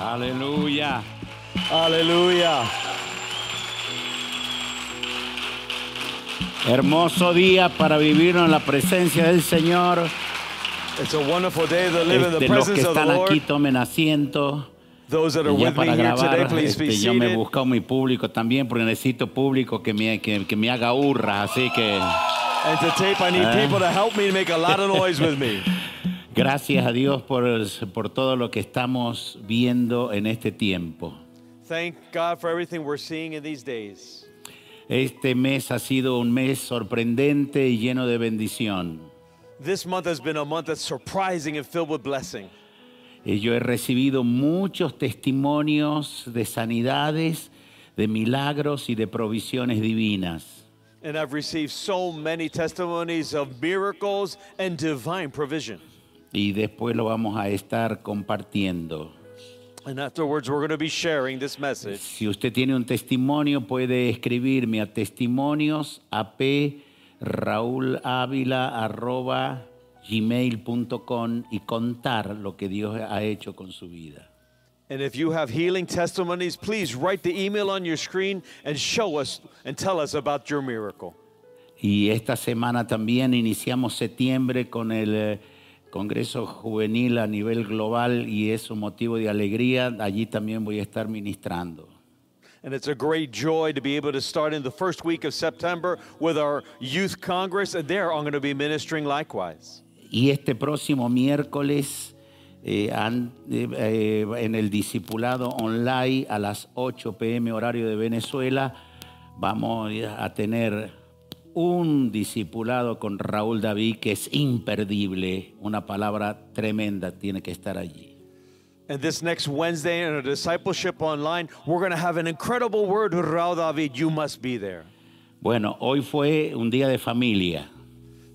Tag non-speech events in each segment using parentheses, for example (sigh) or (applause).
Aleluya. Hallelujah. Hermoso día para vivir en la presencia del Señor. It's a wonderful day to live in the Este, los que presence of the están aquí tomen asiento. Those that are ya with me para here today, grabar, please be este, yo me he buscado mi público también porque necesito público que me, que, que me haga hurra. Así que And to tape, I need Eh? people to help me make a lot of noise with me. (laughs) gracias a Dios por, por todo lo que estamos viendo en este tiempo. Thank God for everything we're seeing in these days. Este mes ha sido un mes sorprendente y lleno de bendición. This month has been a month that's surprising and filled with blessing. Y yo he recibido muchos testimonios de sanidades, de milagros y de provisiones divinas. And I've received so many testimonies of miracles and divine provision. Y después lo vamos a estar compartiendo. And afterwards, we're going to be sharing this message. Si usted tiene un testimonio, puede escribirme a testimonios gmail.com y contar lo que Dios ha hecho con su vida. And if you have healing testimonies, please write the email on your screen and show us and tell us about your miracle. Y esta semana también iniciamos septiembre con el eh, Congreso Juvenil a nivel global y es un motivo de alegría. Allí también voy a estar ministrando. And it's a great joy to be able to start in the first week of September with our Youth Congress, and there I'm going to be ministering likewise. Y este próximo miércoles eh, eh, eh, en el discipulado online a las 8 pm horario de Venezuela vamos a tener un discipulado con Raúl David que es imperdible, una palabra tremenda tiene que estar allí. And this next Wednesday in our discipleship online, we're going to have an incredible word with Raul David. You must be there. Bueno, hoy fue un día de familia.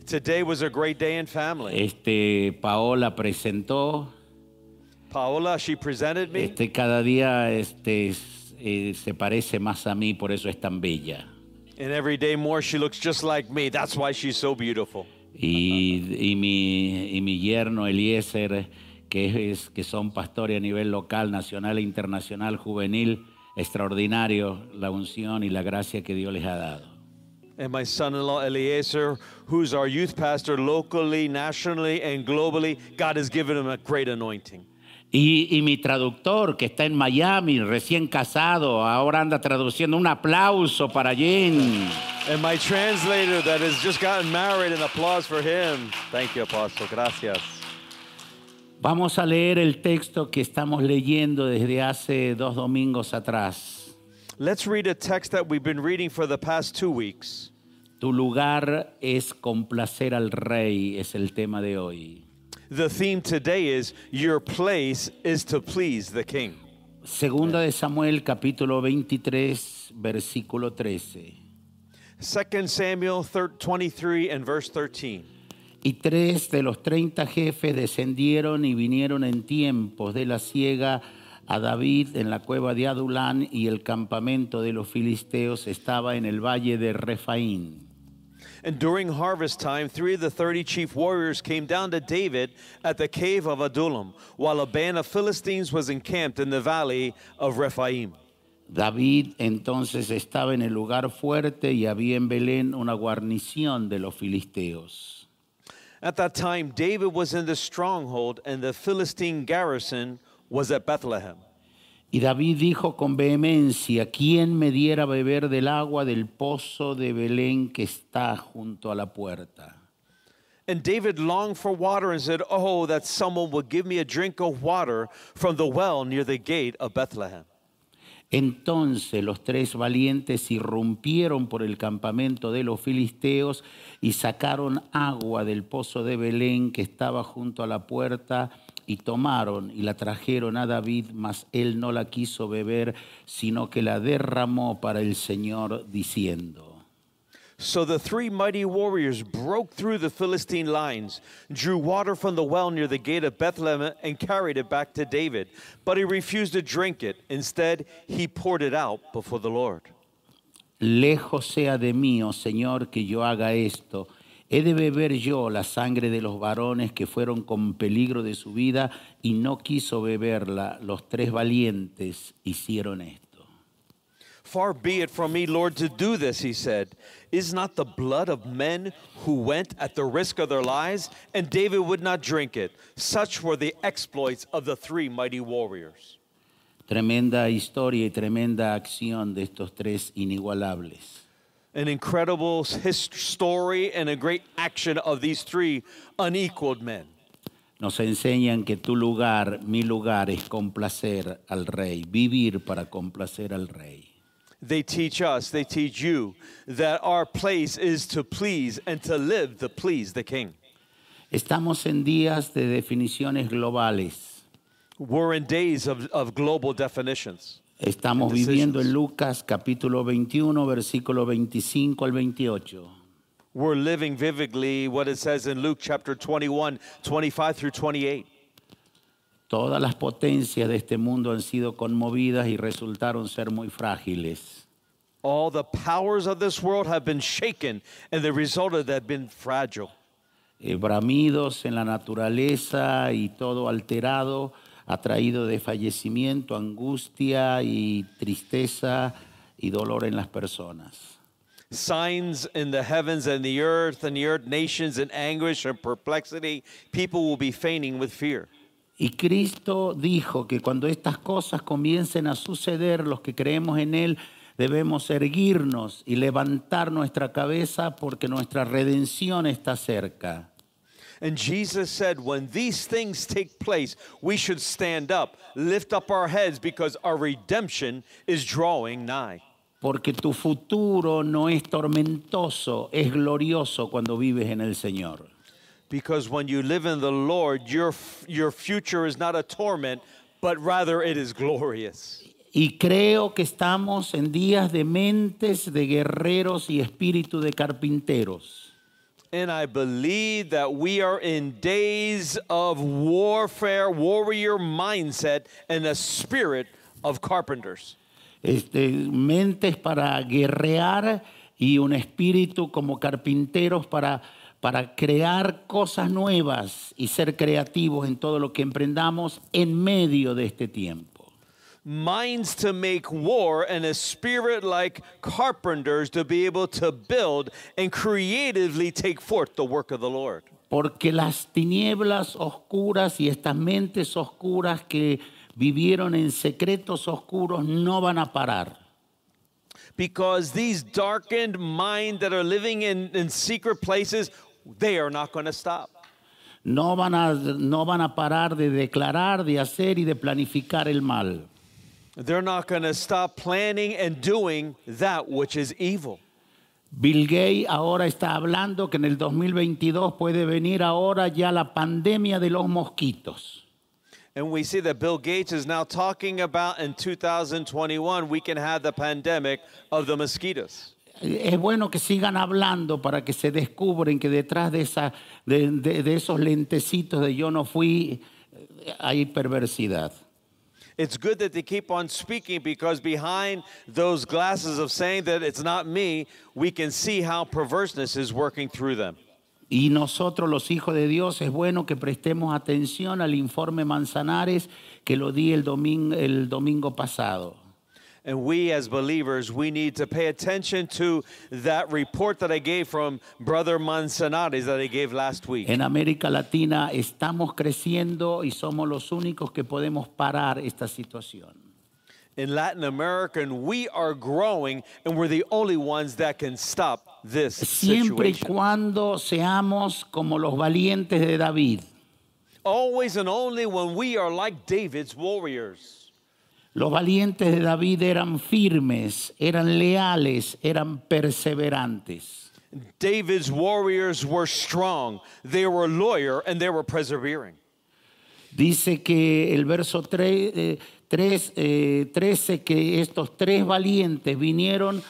Today was a great day in family. Este Paola presentó, Paola, she presented me. este cada día este es- eh, se parece más a mí, por eso es tan bella. And every day more, she looks just like me. That's why she's so beautiful. Y, y mi, y mi yerno Eliezer, que, es, que son pastores a nivel local, nacional e internacional, juvenil, extraordinario la unción y la gracia que Dios les ha dado. And my son in law, Eliezer, who's our youth pastor locally, nationally, and globally, God has given him a great anointing. Y, y mi traductor, que está en Miami, recién casado, ahora anda traduciendo. Un aplauso para Jen. And my translator that has just gotten married, an applause for him. Thank you, Apostle. Gracias. Vamos a leer el texto que estamos leyendo desde hace dos domingos atrás. Let's read a text that we've been reading for the past two weeks. Tu lugar es complacer al rey, es el tema de hoy. The theme today is Your place is to please the King. Segunda de Samuel capítulo 23, versículo 13. 2 Samuel thir- 23 and verse 13. Y tres de los treinta jefes descendieron y vinieron en tiempos de la siega a David en la cueva de Adulán y el campamento de los filisteos estaba en el valle de Refaín. And during harvest time, three of the 30 chief warriors came down to David at the cave of Adullam, while a band of Philistines was encamped in the valley of Rephaim. David entonces estaba en el lugar fuerte y había en Belén una guarnición de los filisteos. At that time, David was in the stronghold, and the Philistine garrison was at Bethlehem. Y David dijo con vehemencia, ¿quién me diera beber del agua del pozo de Belén que está junto a la puerta? And David longed for water and said, Oh, that someone would give me a drink of water from the well near the gate of Bethlehem. Entonces los tres valientes irrumpieron por el campamento de los filisteos y sacaron agua del pozo de Belén que estaba junto a la puerta y tomaron y la trajeron a David, mas él no la quiso beber, sino que la derramó para el Señor, diciendo. So the three mighty warriors broke through the Philistine lines, drew water from the well near the gate of Bethlehem, and carried it back to David. But he refused to drink it. Instead, he poured it out before the Lord. Lejos sea de mí, oh Señor, que yo haga esto. He de beber yo la sangre de los varones que fueron con peligro de su vida y no quiso beberla. Los tres valientes hicieron esto. Far be it from me, Lord, to do this, he said. Is not the blood of men who went at the risk of their lives? And David would not drink it. Such were the exploits of the three mighty warriors. Tremenda historia y tremenda acción de estos tres inigualables. An incredible story and a great action of these three unequaled men. Nos enseñan que tu lugar, mi lugar, es complacer al rey, vivir para complacer al rey. They teach us, they teach you that our place is to please and to live to please the king. Estamos en días de definiciones globales. We're in days of, of global definitions. Estamos viviendo en. Lucas capítulo 21, versículo 25 al 28. We're living vividly what it says in Luke chapter 21, 25 through 28. Todas las potencias de este mundo han sido conmovidas y resultaron ser muy frágiles. All the powers of this world have been shaken, and the result of that have been fragile. Bramidos en la naturaleza y todo alterado ha traído de fallecimiento, angustia y tristeza y dolor en las personas. Signs in the heavens and the earth, and the earth nations in anguish and perplexity. People will be fainting with fear. Y Cristo dijo que cuando estas cosas comiencen a suceder, los que creemos en Él debemos erguirnos y levantar nuestra cabeza porque nuestra redención está cerca. And Jesus said, when these things take place, we should stand up, lift up our heads, because our redemption is drawing nigh. Porque tu futuro no es tormentoso, es glorioso cuando vives en el Señor. Because when you live in the Lord, your, your future is not a torment, but rather it is glorious. Y creo que estamos en días de mentes de guerreros y espíritu de carpinteros. And I believe that we are in days of warfare, warrior mindset, and a spirit of carpenters. Este, mentes para guerrear y un espíritu como carpinteros para, para crear cosas nuevas y ser creativos en todo lo que emprendamos en medio de este tiempo. Minds to make war and a spirit like carpenters to be able to build and creatively take forth the work of the Lord. Porque las tinieblas oscuras y estas mentes oscuras que vivieron en secretos oscuros no van a parar. Because these darkened minds that are living in, in secret places, they are not going to stop. No van, a, no van a parar de declarar, de hacer y de planificar el mal. They're not going to stop planning and doing that which is evil. Bill Gates ahora está hablando que en el 2022 puede venir ahora ya la pandemia de los mosquitos. And we see that Bill Gates is now talking about in 2021, we can have the pandemic of the mosquitoes. Es bueno que sigan hablando para que se descubren que detrás de, esa, de, de- de esos lentecitos de yo no fui eh, hay perversidad. It's good that they keep on speaking because behind those glasses of saying that it's not me, we can see how perverseness is working through them. Y nosotros los hijos de Dios es bueno que prestemos atención al informe Manzanares que lo di el domingo, el domingo pasado. And we as believers, we need to pay attention to that report that I gave from Brother Manzanares that I gave last week. En América Latina estamos creciendo y somos los únicos que podemos parar esta situación. In Latin America, and we are growing, and we're the only ones that can stop this Siempre y situation. cuando seamos como los valientes de David. Always and only when we are like David's warriors. Los valientes de David eran firmes, eran leales, eran perseverantes. David's warriors were strong, they were loyal, and they were persevering. Dice que el verso 3, eh, 3, eh, 13 que estos tres valientes vinieron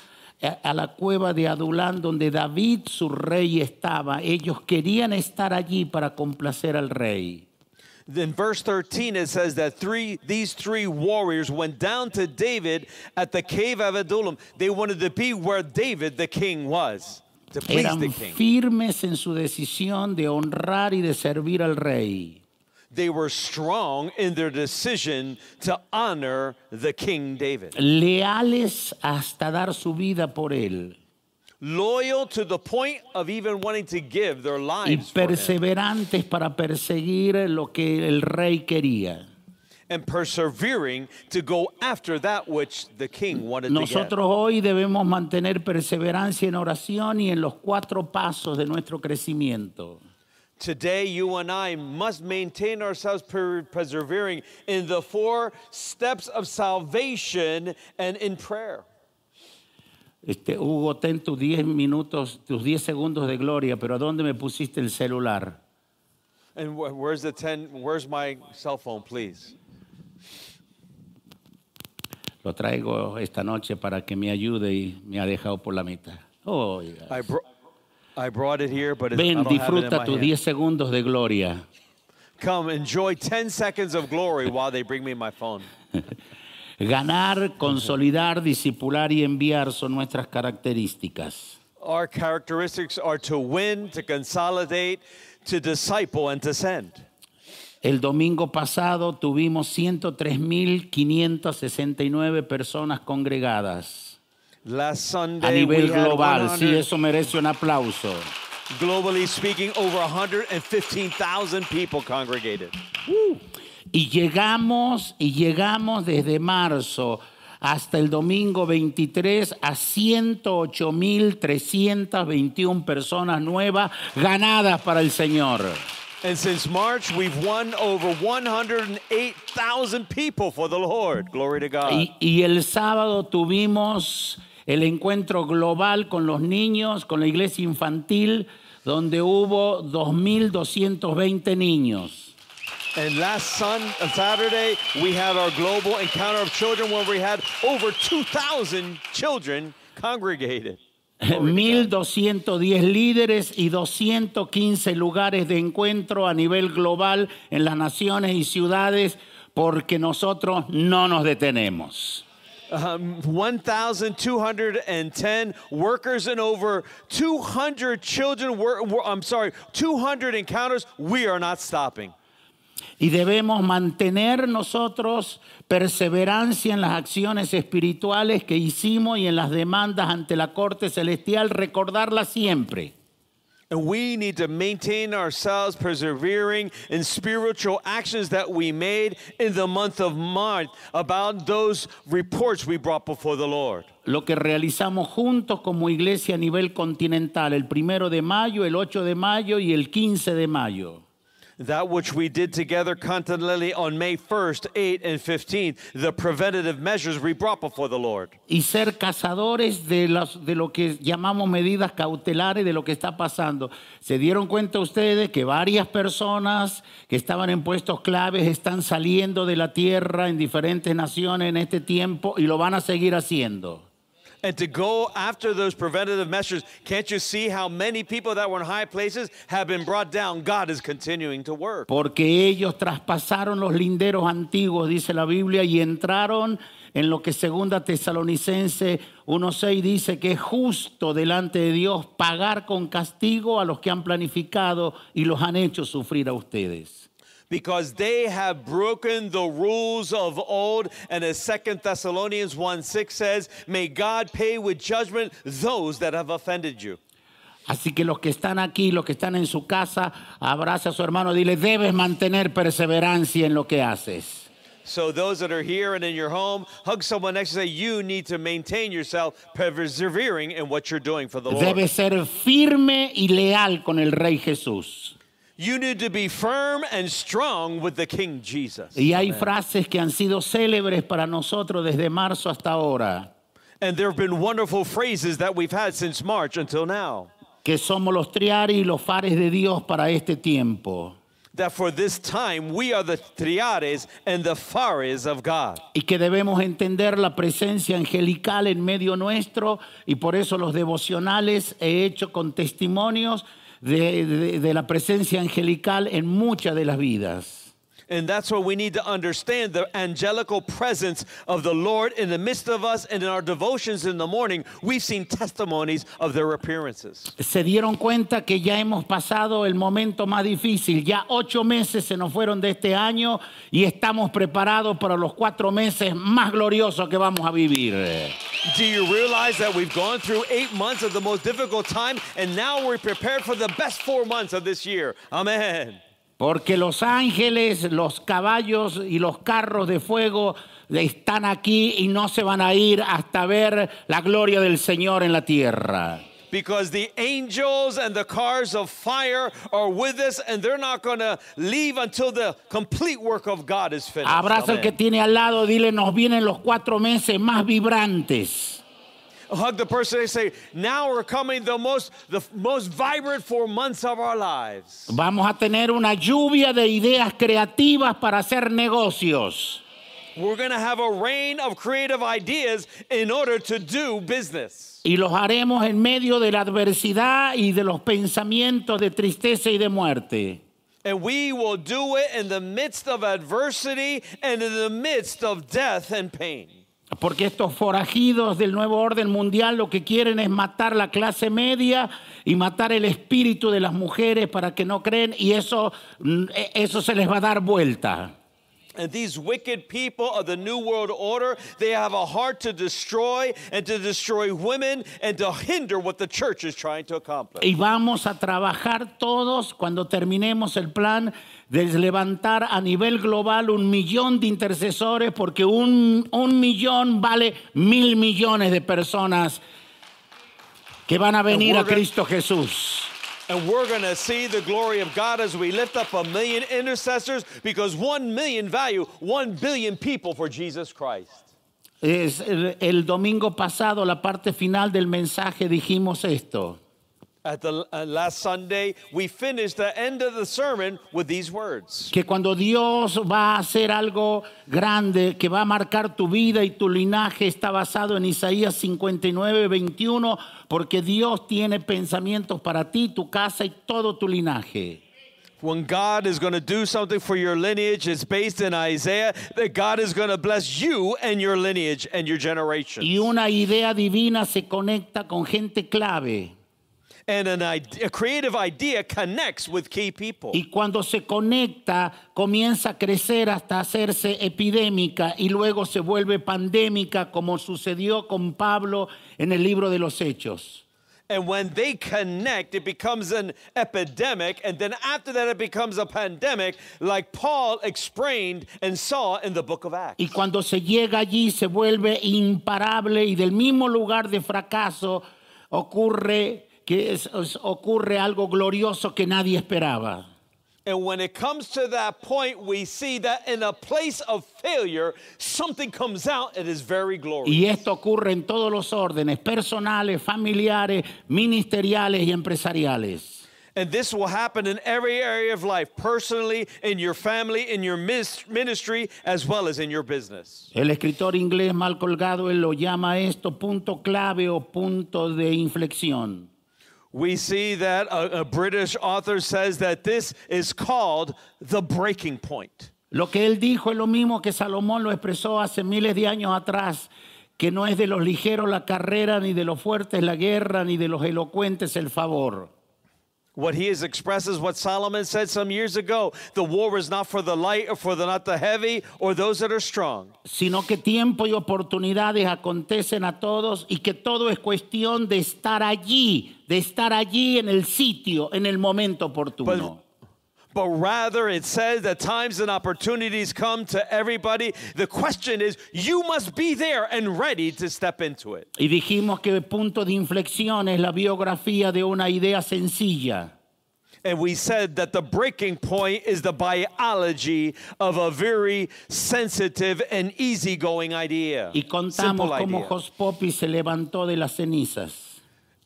a, a la cueva de Adulán donde David su rey estaba. Ellos querían estar allí para complacer al rey. In verse 13, it says that three, these three warriors went down to David at the cave of Adullam. They wanted to be where David, the king, was, to please Eran the king. firmes en su decisión de honrar y de servir al rey. They were strong in their decision to honor the king David. leales hasta dar su vida por él y lives for him. perseverantes para perseguir lo que el rey quería. and persevering to go after that which the king wanted to Nosotros hoy debemos mantener perseverancia en oración y en los cuatro pasos de nuestro crecimiento. Today, you and I must maintain ourselves per- persevering in the four steps of salvation and in prayer. Este, Hugo, ten tus 10 minutos, tus 10 segundos de gloria, pero ¿a dónde me pusiste el celular? And wh- where's the ten? Where's my cell phone, please? Lo traigo esta noche para que me ayude y me ha dejado por la mitad. Oiga. I, bro- I brought it here, but it's, I Ven, don't it in disfruta tus hand. 10 segundos de gloria. Come, enjoy 10 seconds of glory while they bring me my phone. (laughs) Ganar, consolidar, discipular y enviar son nuestras características. Our characteristics are to win, to consolidate, to disciple, and to send. El domingo pasado tuvimos 103.569 personas congregadas Last a Sunday, we nivel global. Sí, 100 eso merece un aplauso. globally speaking, over 115,000 people congregated. Y llegamos, y llegamos desde marzo hasta el domingo 23 a 108.321 personas nuevas ganadas para el Señor. And since March, we've won over 108,000 people for the Lord. Glory to God. Y, y el sábado tuvimos el encuentro global con los niños, con la iglesia infantil, donde hubo 2.220 niños. And last sun, uh, Saturday, we had our global encounter of children where we had over 2,000 children congregated. Glory to God. 1.210 líderes y 215 lugares de encuentro a nivel global en las naciones y ciudades, porque nosotros no nos detenemos. Um, 1,210 workers and over 200 children. Were, were- I'm sorry, 200 encounters. We are not stopping. Y debemos mantener nosotros perseverancia en las acciones espirituales que hicimos y en las demandas ante la corte celestial, recordarlas siempre. And we need to maintain ourselves persevering in spiritual actions that we made in the month of March about those reports we brought before the Lord. Lo que realizamos juntos como iglesia a nivel continental, el primero de mayo, el 8 de mayo y el 15 de mayo. That which we did together continentally on May 1st, 8th, and 15th, the preventative measures we brought before the Lord. y ser cazadores de, las- de lo que llamamos medidas cautelares de lo que está pasando. ¿Se dieron cuenta ustedes que varias personas que estaban en puestos claves están saliendo de la tierra en diferentes naciones en este tiempo y lo van a seguir haciendo? And to go after those preventative measures, can't you see how many people that were in high places have been brought down? God is continuing to work. Porque ellos traspasaron los linderos antiguos, dice la Biblia, y entraron en lo que segunda Tesalonicense 1.6 dice que es justo delante de Dios pagar con castigo a los que han planificado y los han hecho sufrir a ustedes. Because they have broken the rules of old. And as Second Thessalonians 1 6 says, May God pay with judgment those that have offended you. Así que los que están aquí, los que están en su casa, abraza a su hermano, dile, debes mantener perseverancia en lo que haces. So, those that are here and in your home, hug someone next to you. Say, You need to maintain yourself persevering in what you're doing for the Lord. Debes ser firme y leal con el Rey Jesús. You need to be firm and strong with the King Jesus. Y hay frases que han sido célebres para nosotros desde marzo hasta ahora, And there have been wonderful phrases that we've had since March until now. que somos los triaris y los fares de Dios para este tiempo. That for this time we are the triares and the fares of God. y que debemos entender la presencia angelical en medio nuestro y por eso los devocionales he hecho con testimonios de, de- la presencia angelical en muchas de las vidas. And that's what we need to understand the angelical presence of the Lord in the midst of us and in our devotions in the morning. We've seen testimonies of their appearances. Se dieron cuenta que ya hemos pasado el momento más difícil, ya ocho meses se nos fueron de este año y estamos preparados para los cuatro meses más gloriosos que vamos a vivir. Do you realize that we've gone through eight months of the most difficult time and now we're prepared for the best four months of this year? Amen. Porque los ángeles, los caballos y los carros de fuego están aquí y no se van a ir hasta ver la gloria del Señor en la tierra. Because the angels and the cars of fire are with us and they're not going to leave until the complete work of God is finished. Abraza al que tiene al lado, dile, nos vienen los cuatro meses más vibrantes. Hug the person and say, now we're coming the most, the most vibrant four months of our lives. Vamos a tener una lluvia de ideas creativas para hacer negocios. We're going to have a rain of creative ideas in order to do business. Y los haremos en medio de la adversidad y de los pensamientos de tristeza y de muerte. And we will do it in the midst of adversity and in the midst of death and pain. Porque estos forajidos del nuevo orden mundial lo que quieren es matar la clase media y matar el espíritu de las mujeres para que no creen y eso, mm, e- eso se les va a dar vuelta. And these wicked people of the New World Order, they have a heart to destroy and to destroy women and to hinder what the church is trying to accomplish. Y vamos a trabajar todos cuando terminemos el plan de levantar a nivel global un millón de intercesores porque un, un millón vale mil millones de personas que van a venir a Cristo Jesús. And we're going to see the glory of God as we lift up a million intercessors because one million value one billion people for Jesus Christ. Es el, el domingo pasado, la parte final del mensaje, dijimos esto. Que cuando Dios va a hacer algo grande, que va a marcar tu vida y tu linaje, está basado en Isaías 59, 21, porque Dios tiene pensamientos para ti, tu casa y todo tu linaje. When God is going to do something for your lineage, it's based in Isaiah that God is going to bless you and your lineage and your generation. Y una idea divina se conecta con gente clave. And an idea, a creative idea connects with key people. Y cuando se conecta, comienza a crecer hasta hacerse epidémica y luego se vuelve pandémica, como sucedió con Pablo en el libro de los Hechos. And when they connect, it becomes an epidemic. And then after that, it becomes a pandemic, like Paul explained and saw in the book of Acts. Y cuando se llega allí se vuelve imparable y del mismo lugar de fracaso ocurre que es- es- ocurre algo glorioso que nadie esperaba. And when it comes to that point, we see that in a place of failure, something comes out that is very glorious. Y esto ocurre en todos los órdenes, personales, familiares, ministeriales y empresariales. And this will happen in every area of life, personally, in your family, in your ministry, as well as in your business. El escritor inglés mal colgado, él lo llama esto punto clave o punto de inflexión. We see that a, a British author says that this is called the breaking point. Lo que él dijo es lo mismo que Salomón lo expresó hace miles de años atrás, que no es de los ligeros la carrera, ni de los fuertes la guerra, ni de los elocuentes el favor. What he has expressed is what Solomon said some years ago. The war is not for the light or for the not the heavy or those that are strong. sino que tiempo y oportunidades acontecen a todos y que todo es cuestión de estar allí, de estar allí en el sitio, en el momento oportuno. But rather, it says that times and opportunities come to everybody. The question is, you must be there and ready to step into it. Y dijimos que el punto de inflexión es la biografía de una idea sencilla. And we said that the breaking point is the biology of a very sensitive and easygoing idea. Y contamos Simple cómo idea. Jos Poppy se levantó de las cenizas.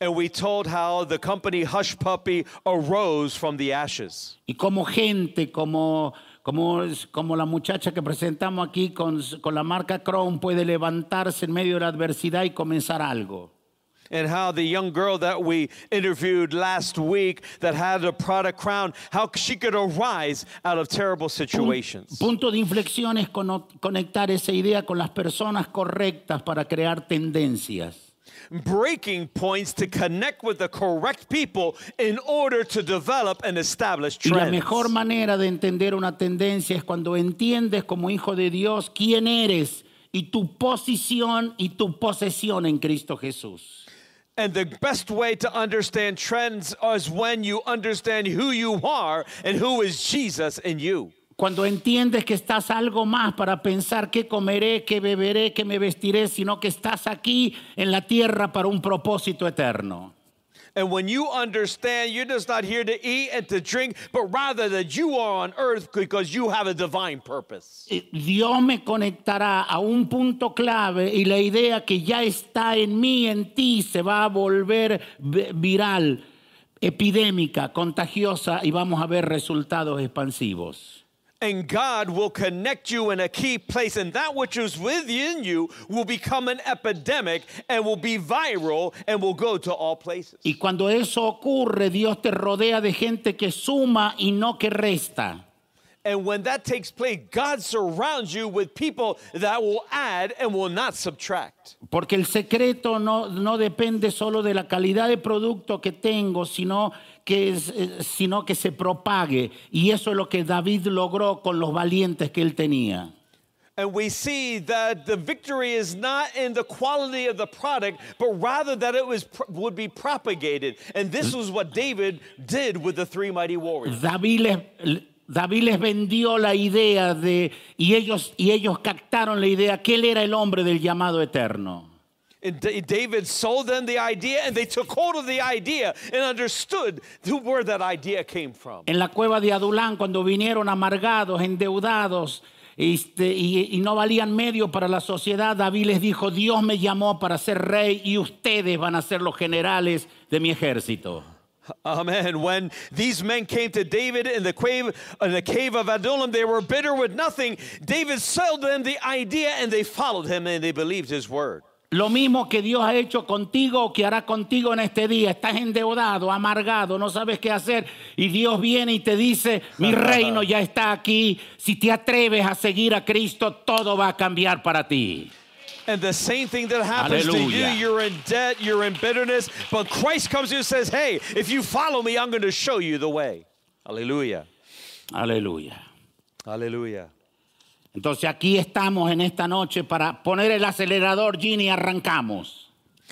And we told how the company Hush Puppy arose from the ashes. Y como gente, como, como, como la muchacha que presentamos aquí con, con la marca Crown puede levantarse en medio de la adversidad y comenzar algo. And how the young girl that we interviewed last week that had a product crown, how she could arise out of terrible situations. punto de inflexión es conectar esa idea con las personas correctas para crear tendencias. Breaking points to connect with the correct people in order to develop and establish Y la mejor manera de entender una tendencia es cuando entiendes como hijo de Dios quién eres y tu posición y tu posesión en Cristo Jesús. And the best way to understand trends is when you understand who you are and who is Jesus in you. Cuando entiendes que estás algo más para pensar qué comeré, qué beberé, qué me vestiré, sino que estás aquí en la tierra para un propósito eterno. And when you understand you're just not here to eat and to drink, but rather that you are on earth because you have a divine purpose. Eh, Dios me conectará a un punto clave y la idea que ya está en mí, en ti, se va a volver vi- viral, epidémica, contagiosa y vamos a ver resultados expansivos. And God will connect you in a key place, and that which is within you will become an epidemic and will be viral and will go to all places. Y cuando eso ocurre, Dios te rodea de gente que suma y no que resta. And when that takes place, God surrounds you with people that will add and will not subtract. Porque el secreto no, no depende solo de la calidad de producto que tengo, sino que, eh, sino que se propague. Y eso es lo que David logró con los valientes que él tenía. And we see that the victory is not in the quality of the product, but rather that it was would be propagated. And this was what David did with the three mighty warriors. David les, David les vendió la idea de, y ellos, y ellos captaron la idea que él era el hombre del llamado eterno. And Da- David sold them the idea, and they took hold of the idea and understood where that idea came from. En la cueva de Adulán, cuando vinieron amargados, endeudados, este, y, y no valían medio para la sociedad, David les dijo, Dios me llamó para ser rey y ustedes van a ser los generales de mi ejército. Amen. When these men came to David in the cave, in the cave of Adullam, they were bitter with nothing. David sold them the idea, and they followed him, and they believed his word. Lo mismo que Dios ha hecho contigo o que hará contigo en este día. Estás endeudado, amargado, no sabes qué hacer. Y Dios viene y te dice, mi reino ya está aquí. Si te atreves a seguir a Cristo, todo va a cambiar para ti. And the same thing that happens to you, Hallelujah. you're in debt, you're in bitterness, but Christ comes to you and says, Hey, if you follow me, I'm going to show you the way. Hallelujah. Aleluya. Hallelujah. Entonces aquí estamos en esta noche para poner el acelerador, Gini, y arrancamos.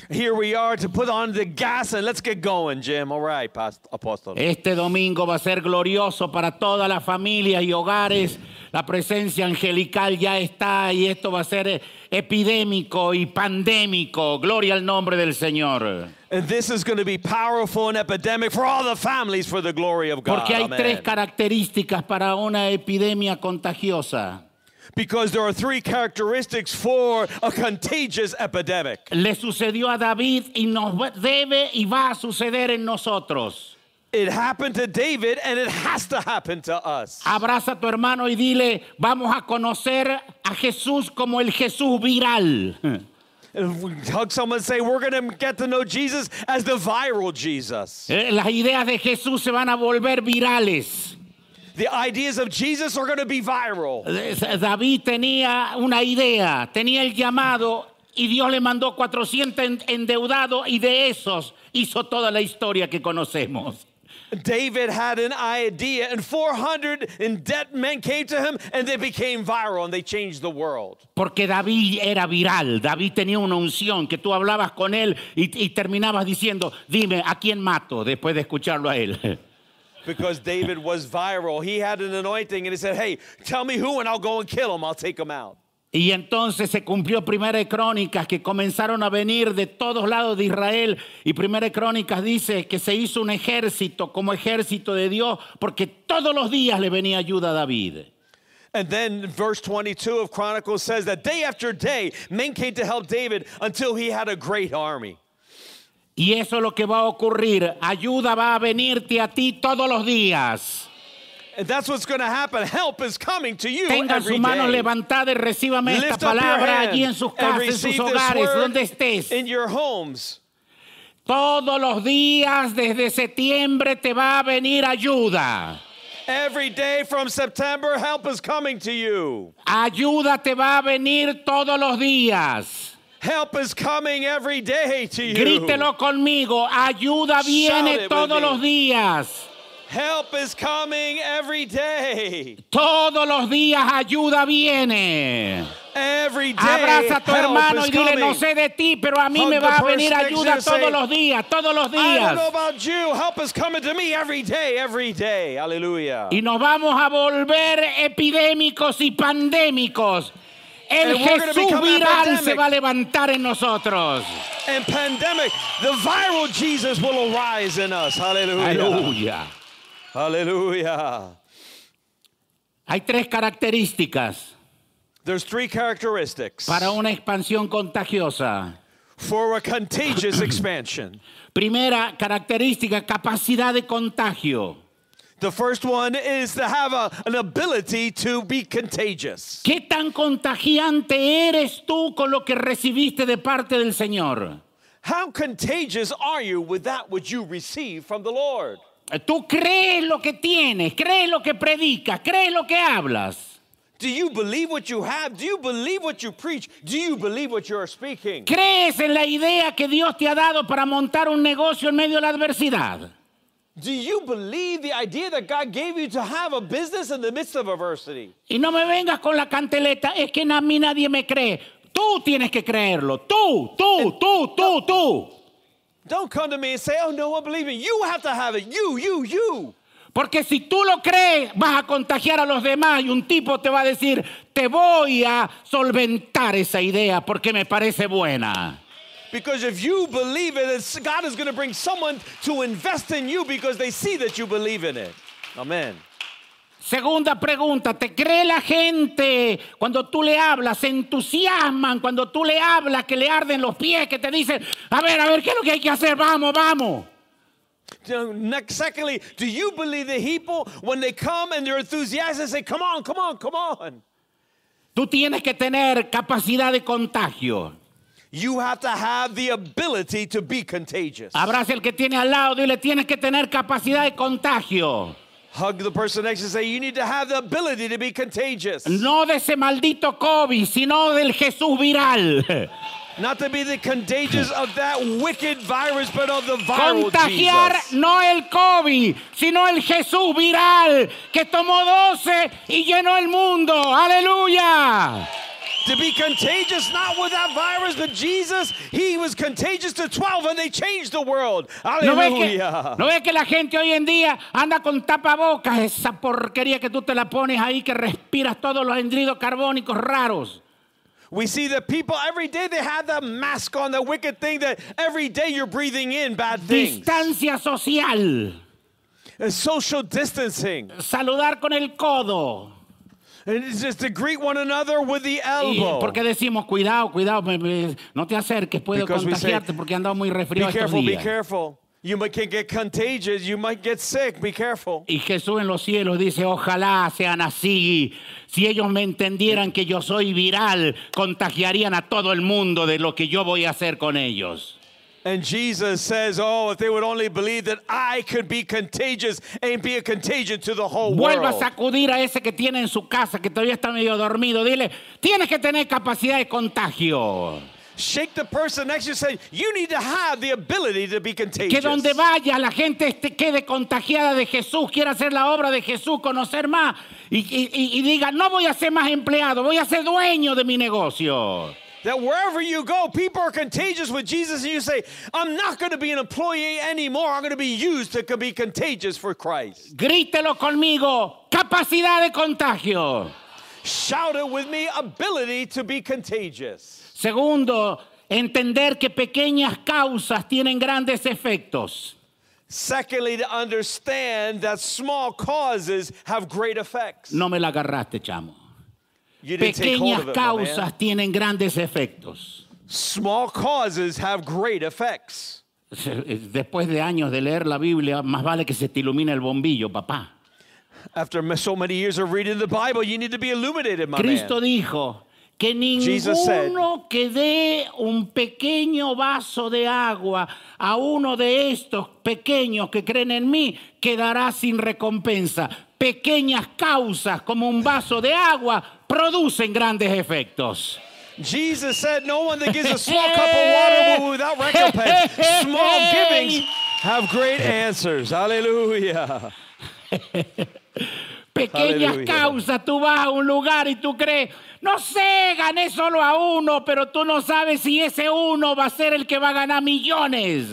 Here we are to put on the gas and let's get going, Jim. All right, Past- Apostle. Este domingo va a ser glorioso para todas las familias y hogares. La presencia angelical ya está y esto va a ser eh, epidémico y pandémico. Gloria al nombre del Señor. And this is going to be powerful and epidemic for all the families for the glory of God. Porque hay Amen. tres características para una epidemia contagiosa. Because there are three characteristics for a contagious epidemic. Le sucedió a David y nos debe y va a suceder en nosotros. It happened to David and it has to happen to us. Abraza a tu hermano y dile, vamos a conocer a Jesús como el Jesús viral. (laughs) Hug someone and say, We're going to get to know Jesus as the viral Jesus. Eh, Las ideas de Jesús se van a volver virales. The ideas of Jesus are going to be viral. Eh, David tenía una idea, tenía el llamado y Dios le mandó 400 en- endeudados y de esos hizo toda la historia que conocemos. David had an idea, and 400 in debt men came to him, and they became viral and they changed the world. Porque David era viral, David tenía una unción que tú hablabas con él y, y terminabas diciendo, dime, ¿a quién mato? Después de escucharlo a él. (laughs) Because David was viral. He had an anointing, and he said, Hey, tell me who, and I'll go and kill him. I'll take him out. Y entonces se cumplió Primera de Crónicas, que comenzaron a venir de todos lados de Israel. Y Primera de Crónicas dice que se hizo un ejército como ejército de Dios, porque todos los días le venía ayuda a David. And then verse 22 of Chronicles says that day after day, men came to help David until he had a great army. Y eso es lo que va a ocurrir. Ayuda va a venirte a ti todos los días. That's what's going to happen. Help is coming to you Tengan sus manos levantadas y recíbame esta palabra allí en sus casas, en sus hogares, donde estés. in your homes. Todos los días desde septiembre te va a venir ayuda. Every day from September, help is coming to you. Ayuda te va a venir todos los días. Help is coming every day to you. Grítelo conmigo. Ayuda viene todos los días. Help is coming every day. Todos los días ayuda viene. Every day. Abraza a tu hermano y dile, no sé de ti, pero a mí me va a venir ayuda todos los días, todos los I don't know días. about you. Help is coming to me every day, every day. Hallelujah. Y nos vamos a volver epidémicos y pandémicos. El And Jesús viral se va a levantar en nosotros. And pandemic, the viral Jesus will arise in us. Aleluya. Hallelujah. Hay tres características There's three characteristics para una expansión contagiosa. for a contagious expansion. Primera característica, capacidad de contagio. The first one is to have a, an ability to be contagious. ¿Qué tan contagiante eres tú con lo que recibiste de parte del Señor? How contagious are you with that which you receive from the Lord? Tú crees lo que tienes, crees lo que predicas, crees lo que hablas. Do you believe what you have? Do you believe what you preach? Do you believe what you are speaking? ¿Crees en la idea que Dios te ha dado para montar un negocio en medio de la adversidad? Do you believe the idea that God gave you to have a business in the midst of adversity? Y no me vengas con la canteleta, es que a mí nadie me cree. Tú tienes que creerlo, tú, tú, tú, tú, tú. Don't come to me and say, oh, no one believes me. You have to have it. You, you, you. Porque si tú lo crees, vas a contagiar a los demás y un tipo te va a decir, te voy a solventar esa idea porque me parece buena. Because if you believe it, God is going to bring someone to invest in you because they see that you believe in it. Amen. Segunda pregunta, ¿te cree la gente cuando tú le hablas? ¿Se entusiasman cuando tú le hablas que le arden los pies, que te dicen, a ver, a ver, ¿qué es lo que hay que hacer? Vamos, vamos. Next, secondly, do you believe the people when they come and they're enthusiastic say, come on, come on, come on? Tú tienes que tener capacidad de contagio. You have to have the ability to be contagious. Abraza el que tiene al lado, dile, tienes que tener capacidad de contagio. Hug the person next to you and say, you need to have the ability to be contagious. No de ese maldito COVID, sino del Jesús viral. (laughs) Not to be the contagious of that wicked virus, but of the viral Contagiar Jesus. no el COVID, sino el Jesús viral que tomó 12 y llenó el mundo. Aleluya. To be contagious, not with that virus, but Jesus, he was contagious to 12 and they changed the world. ¿No ves, que, Hallelujah. ¿No ves que la gente hoy en día anda con tapabocas? Esa porquería que tú te la pones ahí que respiras todos los anhídridos carbónicos raros. We see that people every day they have that mask on, that wicked thing that every day you're breathing in bad things. Distancia social. And social distancing. Saludar con el codo. And it's just to greet one another with the elbow. porque decimos, cuidado, cuidado, me- me- no te acerques, puedo Because we say, contagiarte porque he andado muy Be resfriado estos careful, be días. careful. You might can get contagious, you might get sick. Be careful. Y Jesús en los cielos dice, ojalá sean así. Si ellos me entendieran que yo soy viral, contagiarían a todo el mundo de lo que yo voy a hacer con ellos. And Jesus says, Oh, if they would only believe that I could be contagious and be a contagion to the whole Vuelva a world. sacudir a ese que tiene en su casa, que todavía está medio dormido. Dile, tienes que tener capacidad de contagio. Shake the person next to you and say, You need to have the ability to be contagious. Que donde vaya la gente este- quede contagiada de Jesús, quiera hacer la obra de Jesús, conocer más y, y- y- y diga, no voy a ser más empleado, voy a ser dueño de mi negocio. That wherever you go, people are contagious with Jesus, and you say, I'm not going to be an employee anymore. I'm going to be used to be contagious for Christ. Grítelo conmigo, capacidad de contagio. Shout it with me ability to be contagious. Segundo, entender que pequeñas causas tienen grandes efectos. Secondly, to understand that small causes have great effects. No me la agarraste, chamo. Pequeñas causas tienen grandes efectos. Small causes have great effects. Después de años de leer la Biblia, más vale que se te ilumine el bombillo, papá. After so many years of reading the Bible, you need to be illuminated, my Cristo man. dijo que ninguno que dé un pequeño vaso de agua a uno de estos pequeños que creen en mí quedará sin recompensa. Pequeñas causas como un vaso de agua producen grandes efectos. Jesus said, No one that gives a small cup of (laughs) water will without recompense. (laughs) Small givings have great answers. Hallelujah. (laughs) Pequeñas Aleluya. causas, tú vas a un lugar y tú crees, no sé, gané solo a uno, pero tú no sabes si ese uno va a ser el que va a ganar millones.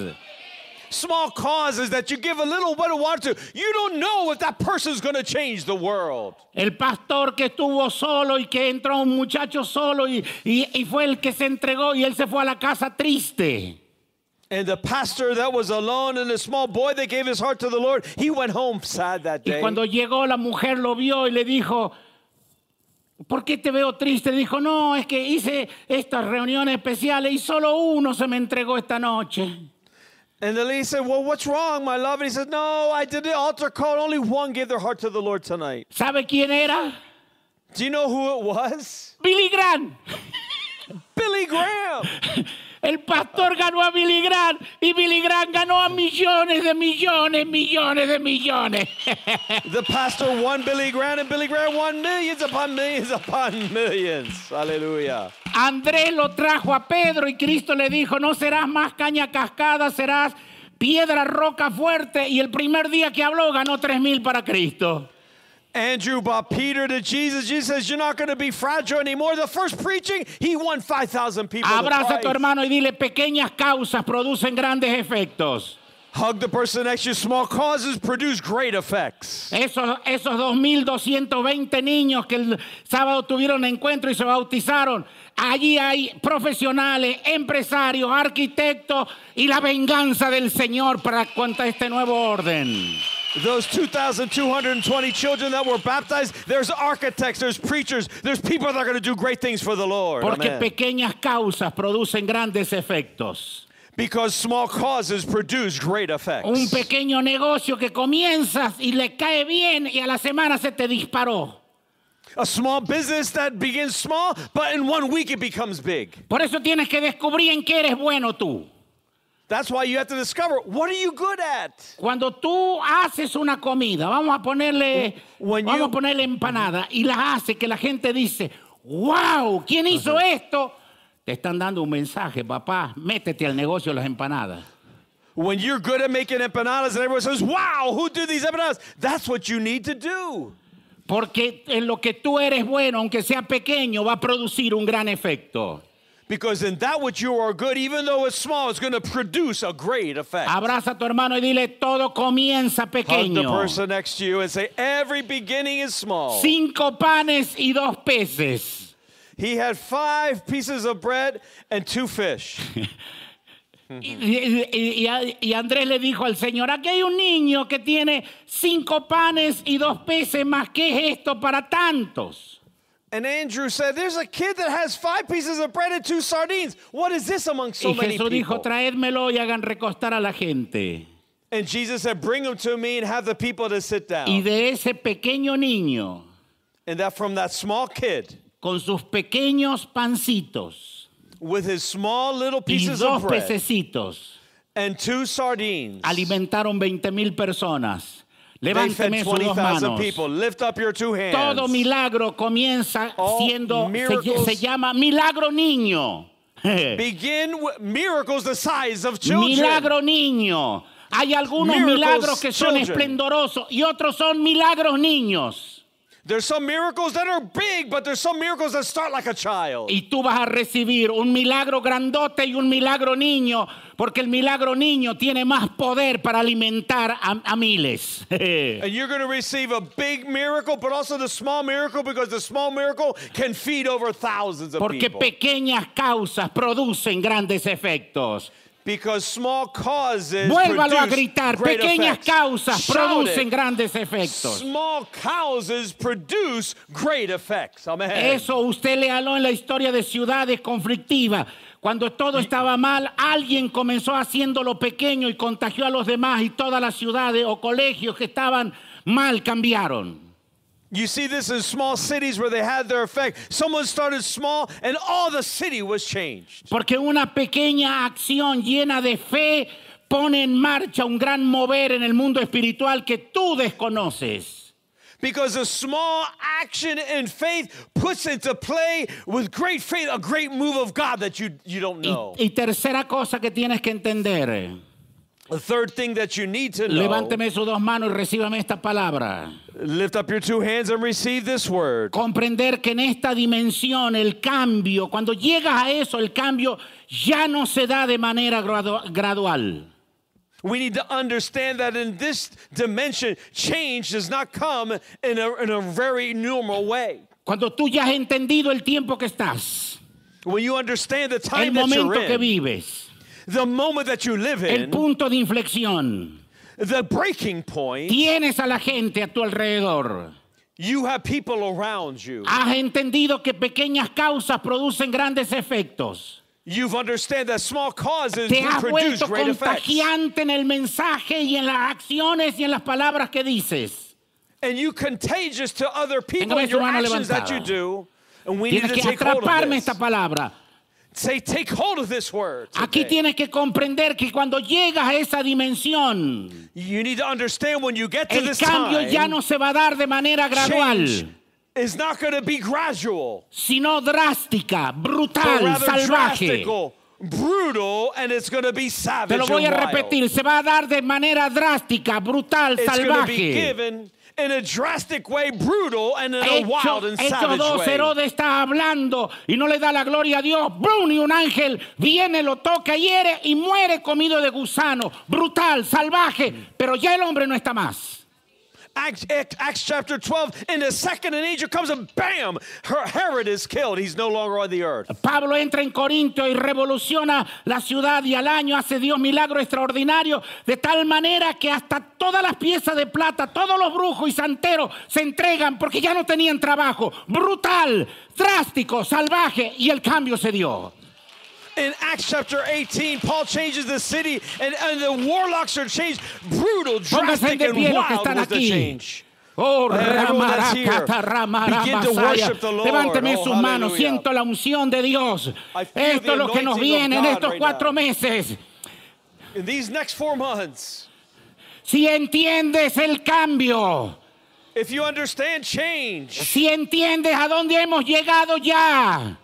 Small causes that you give a little bit of water to, you don't know if that person's going to change the world. El pastor que estuvo solo y que entró un muchacho solo y, y- y fue el que se entregó y él se fue a la casa triste. And the pastor that was alone and the small boy that gave his heart to the Lord, he went home sad that Y day. cuando llegó la mujer lo vio y le dijo, ¿por qué te veo triste? Dijo, no, es que hice estas reuniones especiales y solo uno se me entregó esta noche. And the lady said, Well, what's wrong, my love? And he said, No, I did the altar call. Only one gave their heart to the Lord tonight. ¿Sabe quién era? Do you know who it was? Billy Graham. Billy Graham. (laughs) El pastor ganó a Billy Graham y Billy Graham ganó a millones de millones, millones de millones. (laughs) The pastor won Billy Graham, and Billy Graham won millions upon millions upon millions. Hallelujah. Andrés lo trajo a Pedro y Cristo le dijo, no serás más caña cascada, serás piedra roca fuerte. Y el primer día que habló ganó tres mil para Cristo. Andrew brought Peter to Jesus. Jesus says, You're not going to be fragile anymore. The first preaching, he won 5,000 people. Abraza a tu hermano y dile, pequeñas causas producen grandes efectos. Hug the person next to you. Small causes produce great effects. Esos, esos 2.220 niños que el sábado tuvieron encuentro y se bautizaron, allí hay profesionales, empresarios, arquitectos y la venganza del Señor para contra este nuevo orden. Those 2,220 children that were baptized, there's architects, there's preachers, there's people that are going to do great things for the Lord. Porque Amen. pequeñas causas producen grandes efectos. Because small causes produce great effects. Un pequeño negocio que comienzas y le cae bien y a la semana se te disparó. A small business that begins small, but in one week it becomes big. Por eso tienes que descubrir en qué eres bueno tú. That's why you have to discover what are you good at? Cuando tú haces una comida, vamos a ponerle, When vamos you- a ponerle empanada y las hace que la gente dice, wow, ¿quién hizo esto? Te están dando un mensaje, papá, métete al negocio de las empanadas. When you're good at making empanadas and everyone says, wow, who did these empanadas? That's what you need to do. Porque en lo que tú eres bueno, aunque sea pequeño, va a producir un gran efecto. Because in that which you are good, even though it's small, it's going to produce a great effect. Abraza a tu hermano y dile, todo comienza pequeño. Hug the person next to you and say, every beginning is small. Cinco panes y dos peces. He had five pieces of bread and two fish. (laughs) Y, y- Andrés le dijo al Señor, aquí hay un niño que tiene cinco panes y dos peces más. ¿Qué es esto para tantos? And Andrew said, There's a kid that has five pieces of bread and two sardines. What is this among so y many Jesús dijo, people? traédmelo y hagan recostar a la gente. And Jesus said, Bring him to me and have the people to sit Y down. de ese pequeño niño, And that from that small kid con sus pequeños pancitos with his small little y pieces dos of bread pececitos, and two sardines, alimentaron 20 mil personas. Levánteme sus dos 20,000 manos. Lift up your two hands. Todo milagro comienza All siendo, se, se llama milagro niño. (laughs) Begin with miracles the size of children. Milagro niño. Hay algunos Miracles milagros que son children. esplendorosos y otros son milagros niños. There's some miracles that are big, but there's some miracles that start like a child. Y tú vas a recibir un milagro grandote y un milagro niño, porque el milagro niño tiene más poder para alimentar a, a miles. (laughs) And you're going to receive a big miracle, but also the small miracle because the small miracle can feed over thousands of Porque people. pequeñas causas producen grandes efectos. Because small causes Vuélvalo a produce gritar, great pequeñas effects. causas Shout producen it. grandes efectos. Small causes produce great effects. Amen. Eso usted léalo en la historia de ciudades conflictivas. Cuando todo estaba mal, alguien comenzó haciéndolo pequeño y contagió a los demás y todas las ciudades o colegios que estaban mal cambiaron. You see this in small cities where they had their effect. Someone started small and all the city was changed. Porque una pequeña acción llena de fe pone en marcha un gran mover en el mundo espiritual que tú desconoces. Because a small action in faith puts into play with great faith a great move of God that you, you don't Y, know. y tercera cosa que tienes que entender. The third thing that you need to know. Levánteme sus dos manos y recíbame esta palabra. Lift up your two hands and receive this word. comprender que en esta dimensión el cambio, cuando llegas a eso, el cambio ya no se da de manera gradu- gradual. We need to understand that in this dimension, change does not come in a, in a very normal way. Cuando tú ya has entendido el tiempo que estás, When you understand the el time that momento you're que in, vives, the moment that you live el in, punto de inflexión, the breaking point, tienes a la gente a tu alrededor. you have people around you. Has entendido que pequeñas causas producen grandes efectos. You've understand that small causes Te has produce vuelto effects. contagiante en el mensaje y en las acciones y en las palabras que dices. And you contagious to other people in your actions that you do. And we need Tienes to que take hold of atraparme this. esta palabra. Say, take hold of this word. Aquí tienes que comprender que cuando llegas a esa dimensión, You need to understand when you get to el this cambio time, ya no se va a dar de manera gradual, is not going to be gradual, sino drástica, brutal, salvaje. brutal, and it's going to be Te savage lo voy a repetir, se va a dar de manera drástica, brutal, It's salvaje. In a drastic way, brutal, and in a Hecho, wild and Hechos savage 2, way. Herodes está hablando y no le da la gloria a Dios. ¡Brum! Y un ángel viene, lo toca, hiere y muere comido de gusano. Brutal, salvaje. Pero ya el hombre no está más. Acts, chapter 12, in a second, an angel comes and bam, Her- Herod is killed. He's no longer on the earth. Pablo entra en Corinto y revoluciona la ciudad y al año hace Dios milagros extraordinarios de tal manera que hasta todas las piezas de plata, todos los brujos y santeros se entregan porque ya no tenían trabajo. Brutal, drástico, salvaje y el cambio se dio. In Acts chapter 18, Paul changes the city, and, and the warlocks are changed. Brutal, drastic, and wild was the change. Oh, ramaracata, Lord. Levánteme Oh, sus manos, siento la unción de Dios. Esto es lo que nos viene en estos cuatro meses. In these next four months, Si entiendes el cambio, if you understand change, si entiendes a dónde hemos llegado ya,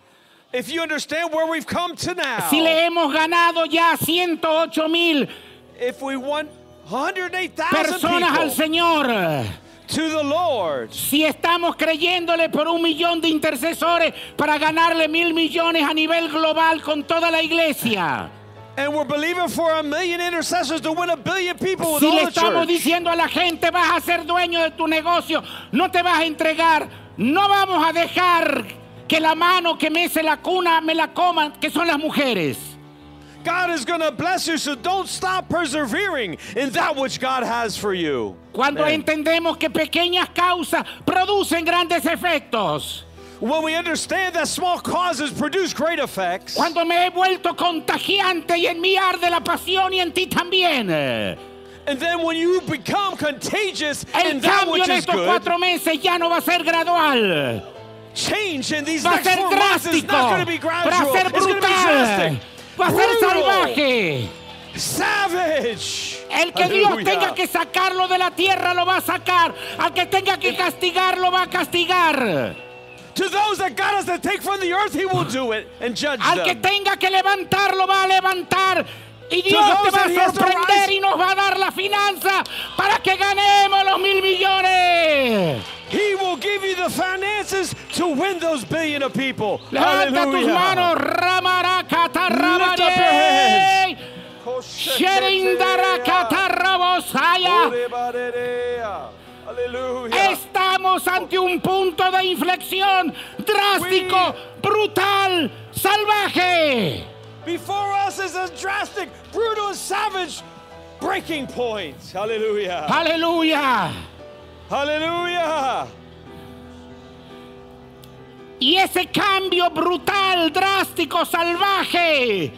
if you understand where we've come to now, si le hemos ganado ya 108 mil if we want 108,000 personas al Señor, to the Lord, si estamos creyéndole por un millón de intercesores para ganarle mil millones a nivel global con toda la iglesia. and we're believing for a million intercessors to win a billion people with Si le the estamos diciendo a la gente vas a ser dueño de tu negocio, no te vas a entregar, no vamos a dejar que la mano que mece la cuna me la coman, que son las mujeres. God is going to bless you, so don't stop persevering in that which God has for you. Cuando Amen. entendemos que pequeñas causas producen grandes efectos. When we understand that small causes produce great effects, Cuando me he vuelto contagiante y en mí arde la pasión y en ti también. and then when you become contagious El in that cambio which is estos good, cuatro meses ya no va a ser gradual. Change in these Va a ser drástico. Va a ser brutal. Va a ser salvaje. Savage. El que Dios Aleluya. tenga que sacarlo de la tierra lo va a sacar. Al que tenga que castigar lo va a castigar. To those that God has to take from the earth, He will do it and judge Al que tenga que levantar lo va a levantar. Y Dios te va a sorprender y nos va a dar la finanza para que ganemos los mil millones. He will give you the finances to win those billion of people. Levanta tus Hallelujah. manos. Hallelujah. Estamos ante un punto de inflexión drástico, brutal, salvaje. Before us is a drastic, brutal, savage breaking point. Hallelujah. Aleluya. Y ese cambio brutal, drástico, salvaje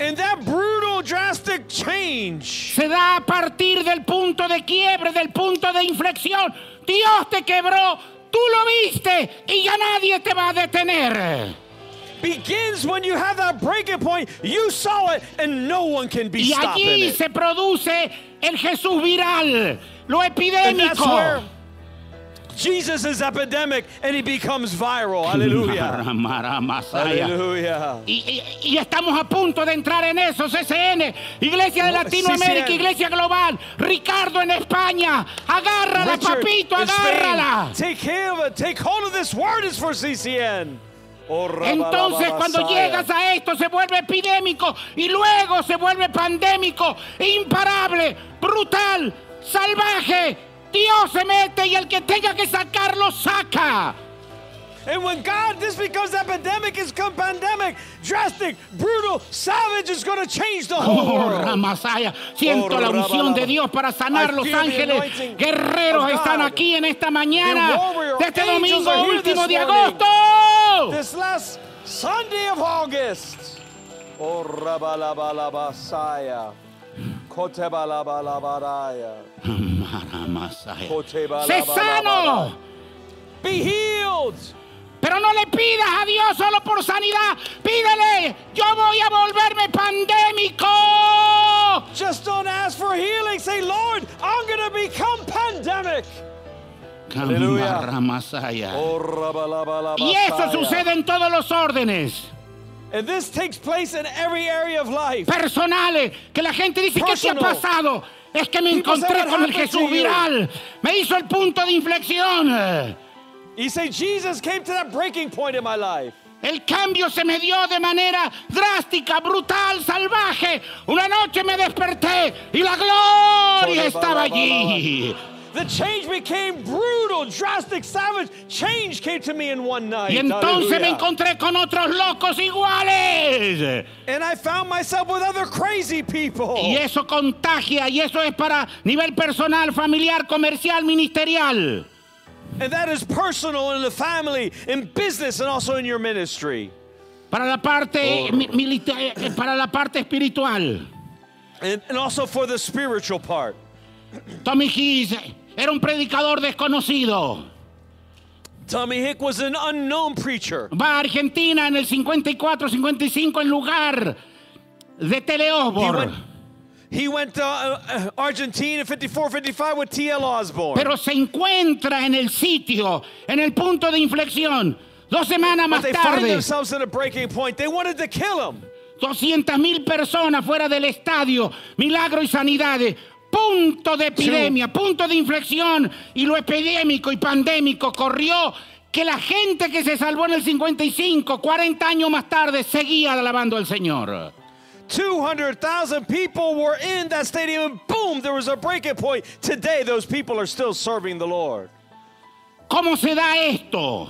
And that brutal, drastic change se da a partir del punto de quiebre, del punto de inflexión. Dios te quebró, tú lo viste y ya nadie te va a detener. begins when you have that breaking point. You saw it, and no one can be Y stopping allí it. se produce el Jesús viral, lo And that's epidémico. where Jesus is epidemic, and he becomes viral. (laughs) Hallelujah. Masaya. Hallelujah. Y, y- y estamos a punto de entrar en eso, CCN, Iglesia de No, Latinoamérica, CCN. Iglesia Global, Ricardo en España, agárrala, Richard papito, agárrala. Take care of it. Take hold of this word is for CCN. Oh, Entonces cuando llegas a esto se vuelve epidémico y luego se vuelve pandémico, imparable, brutal, salvaje. Dios se mete y el que tenga que sacarlo saca. And when God, this becomes epidemic, it's come pandemic, drastic, brutal, savage, is going to change the whole Oh, world. Ramasaya, siento Oh, la unción de. Dios para sanar I los ángeles. Guerreros están aquí en esta mañana de este domingo último de morning. agosto. This last Sunday of August. Oh, rabalabalabasaya. Sé sano. Be healed. Pero no le pidas a Dios solo por sanidad. Pídele, yo voy a volverme pandémico. Just don't ask for healing. Say, Lord, I'm going to become pandemic. Aleluya. Oh. Y eso sucede en todos los órdenes And this takes place in every area of life. personales. Que la gente dice, ¿qué te ha Personal. pasado? Es que me People encontré "What con el Jesús to you?" viral. Me hizo el punto de inflexión. You say, Jesus came to that breaking point in my life. El cambio se me dio de manera drástica, brutal, salvaje. Una noche me desperté y la gloria estaba allí. The change became brutal, drastic, savage. Change came to me in one night. Y entonces me Hallelujah. encontré con otros locos iguales. And I found myself with other crazy people. Y eso contagia y eso es para nivel personal, familiar, comercial, ministerial. And that is personal in the family, in business, and also in your ministry. Para la parte milita- eh, para la parte espiritual. And, and also for the spiritual part. Tommy Hicks era un predicador desconocido. Tommy Hick was an unknown preacher. Va a Argentina en el 54-55 en lugar de He Teleosbor. went, he went to uh, uh, Argentina 54 55 with T.L. Osborne. Pero se encuentra en el sitio, en el punto de inflexión. Dos semanas but más they find tarde, themselves at a breaking point. They wanted to kill him. 200 mil personas fuera del estadio, milagro y sanidades. Punto de epidemia, punto de inflexión. Y lo epidémico y pandémico corrió que la gente que se salvó en el 55, 40 años más tarde, seguía alabando al Señor. 200,000 people were in that stadium, and boom, there was a breaking point. Today, those people are still serving the Lord. ¿Cómo se da esto?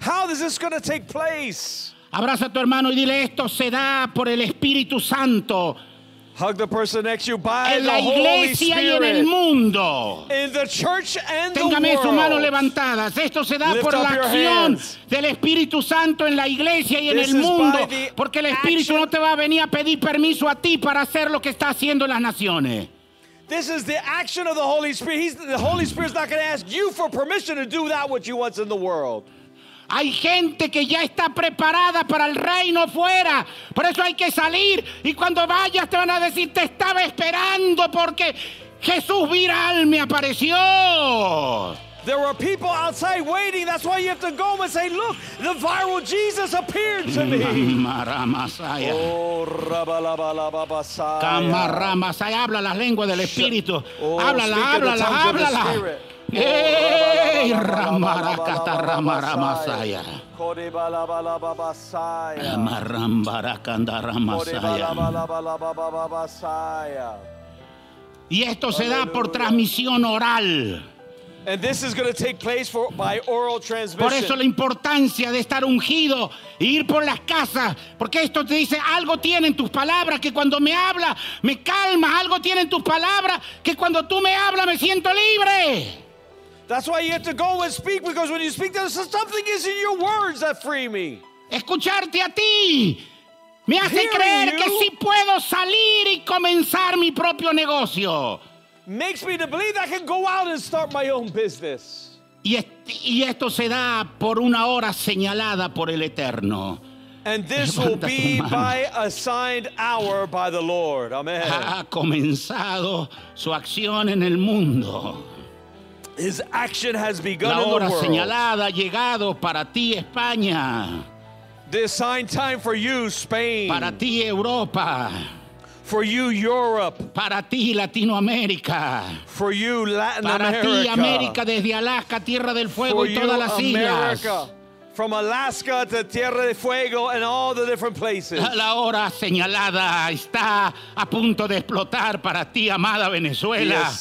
How is this going to take place? Abraza a tu hermano y dile esto se da por el Espíritu Santo Hug the person next to you by en the la Holy iglesia y en el Spirit. mundo. In the church and the Téngame sus manos world. levantadas. Esto se da Lift por up la your acción hands. del Espíritu Santo en la iglesia y en This el is by mundo. the Porque el Espíritu action- no te va a venir a pedir permiso a ti para hacer lo que está haciendo en las naciones. This is the action of the Holy Spirit. He's, the Holy Spirit's not going to ask you for permission to do that which you want in the world. Hay gente que ya está preparada para el reino fuera. Por eso hay que salir. Y cuando vayas te van a decir, te estaba esperando porque Jesús viral me apareció. There are people outside waiting. That's why you have to go and say, Look, the viral Jesus appeared to me. Oh. Habla las lenguas del Espíritu. Oh, háblala, háblala, háblala. ¡Ey! Ramaracata ramaramasaya. Amarrambaracanda ramasaya. Y esto se da por transmisión oral. And this is going to take place for, by oral Por eso transmission. la importancia de estar ungido e ir por las casas, porque esto te dice, algo tienen tus palabras, que cuando me habla me calma, algo tienen tus palabras, que cuando tú me hablas me siento libre. That's why you have to go and speak because when you speak, there's something is in your words that free me. Escucharte a ti me hace Hearing creer you. que sí puedo salir y comenzar mi propio negocio. Makes me to believe I can go out and start my own business. Y, est- y esto se da por una hora señalada por el Eterno. And this will be by assigned hour by the Lord. Amen. Ha comenzado su acción en el mundo. His action has begun La in hora the world. señalada ha llegado para ti España, The assigned time for you, Spain. para ti Europa, for you, Europe. para ti Latinoamérica, For you, Latin para America. ti América desde Alaska, Tierra del Fuego For y you, todas las islas. From Alaska to Tierra de Fuego and all the different places. La hora señalada está a punto de explotar para ti, amada Venezuela.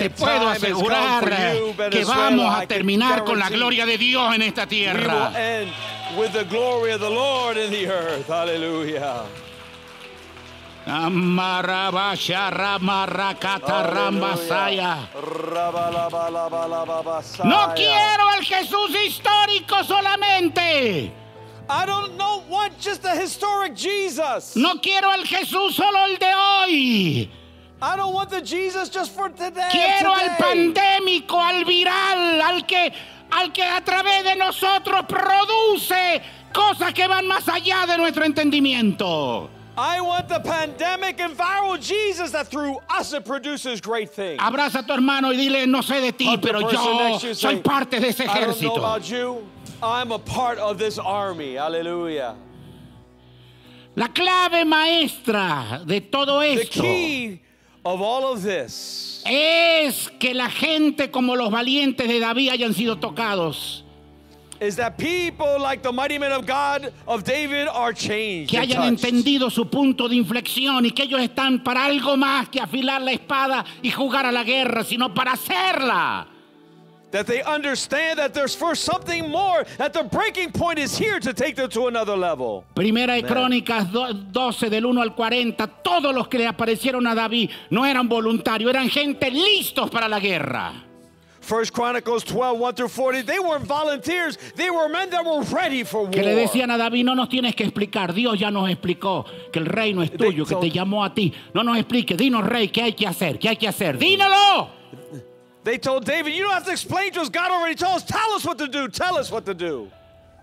Te puedo asegurar you, que vamos a terminar con la gloria de Dios en esta tierra. with the glory of the Lord in the earth. Hallelujah. No quiero al Jesús histórico solamente. I don't know want just a historic Jesus. No quiero al Jesús solo el de hoy. I don't want the Jesus just for today. Quiero al today. pandémico, al viral, al que, al que a través de nosotros produce cosas que van más allá de nuestro entendimiento. I want the pandemic and viral Jesus that through us it produces great things. Abraza a tu hermano y dile, no sé de ti, the pero yo soy say, parte de ese I don't know ejército. about you. I'm a part of this army. Hallelujah. La clave maestra de todo The esto key of all of this es que la gente como los valientes de David hayan sido tocados, is that people like the mighty men of God of David are changed. que hayan entendido su punto de inflexión y que ellos están para algo más que afilar la espada y jugar a la guerra, sino para hacerla. That they understand that there's first something more, that the breaking point is here to take them to another level. Primera de Crónicas do- 12 del 1 al 40, todos los que le aparecieron a David no eran voluntarios, eran gente listos para la guerra. First Chronicles 12, 1 through 40, they weren't volunteers, they were men that were ready for war. Que le decían a David, no nos tienes que explicar, Dios ya nos explicó que el reino es tuyo, que te llamó a ti. No nos explique, dinos rey, ¿qué hay que hacer? ¿Qué hay que hacer? ¡Dínoslo! They told David, You don't have to explain to us. God already told us. Tell us what to do. Tell us what to do.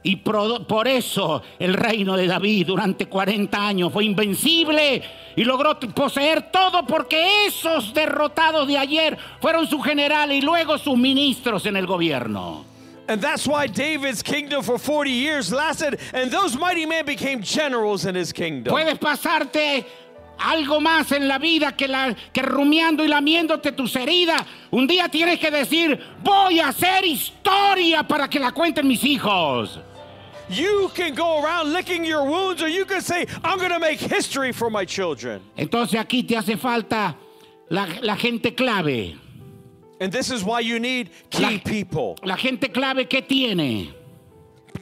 Y por eso el reino de David durante 40 años fue invencible y logró poseer todo porque esos derrotados de ayer fueron su general y luego sus ministros en el gobierno. And that's why David's kingdom for 40 years lasted, and those mighty men became generals in his kingdom. Puedes pasarte algo más en la vida que, la, que rumiando y lamiéndote tus heridas. Un día tienes que decir, voy a hacer historia para que la cuenten mis hijos. You can go around licking your wounds, or you can say, I'm going to make history for my children. Entonces aquí te hace falta la, la gente clave. And this is why you need key La- people. La gente clave que tiene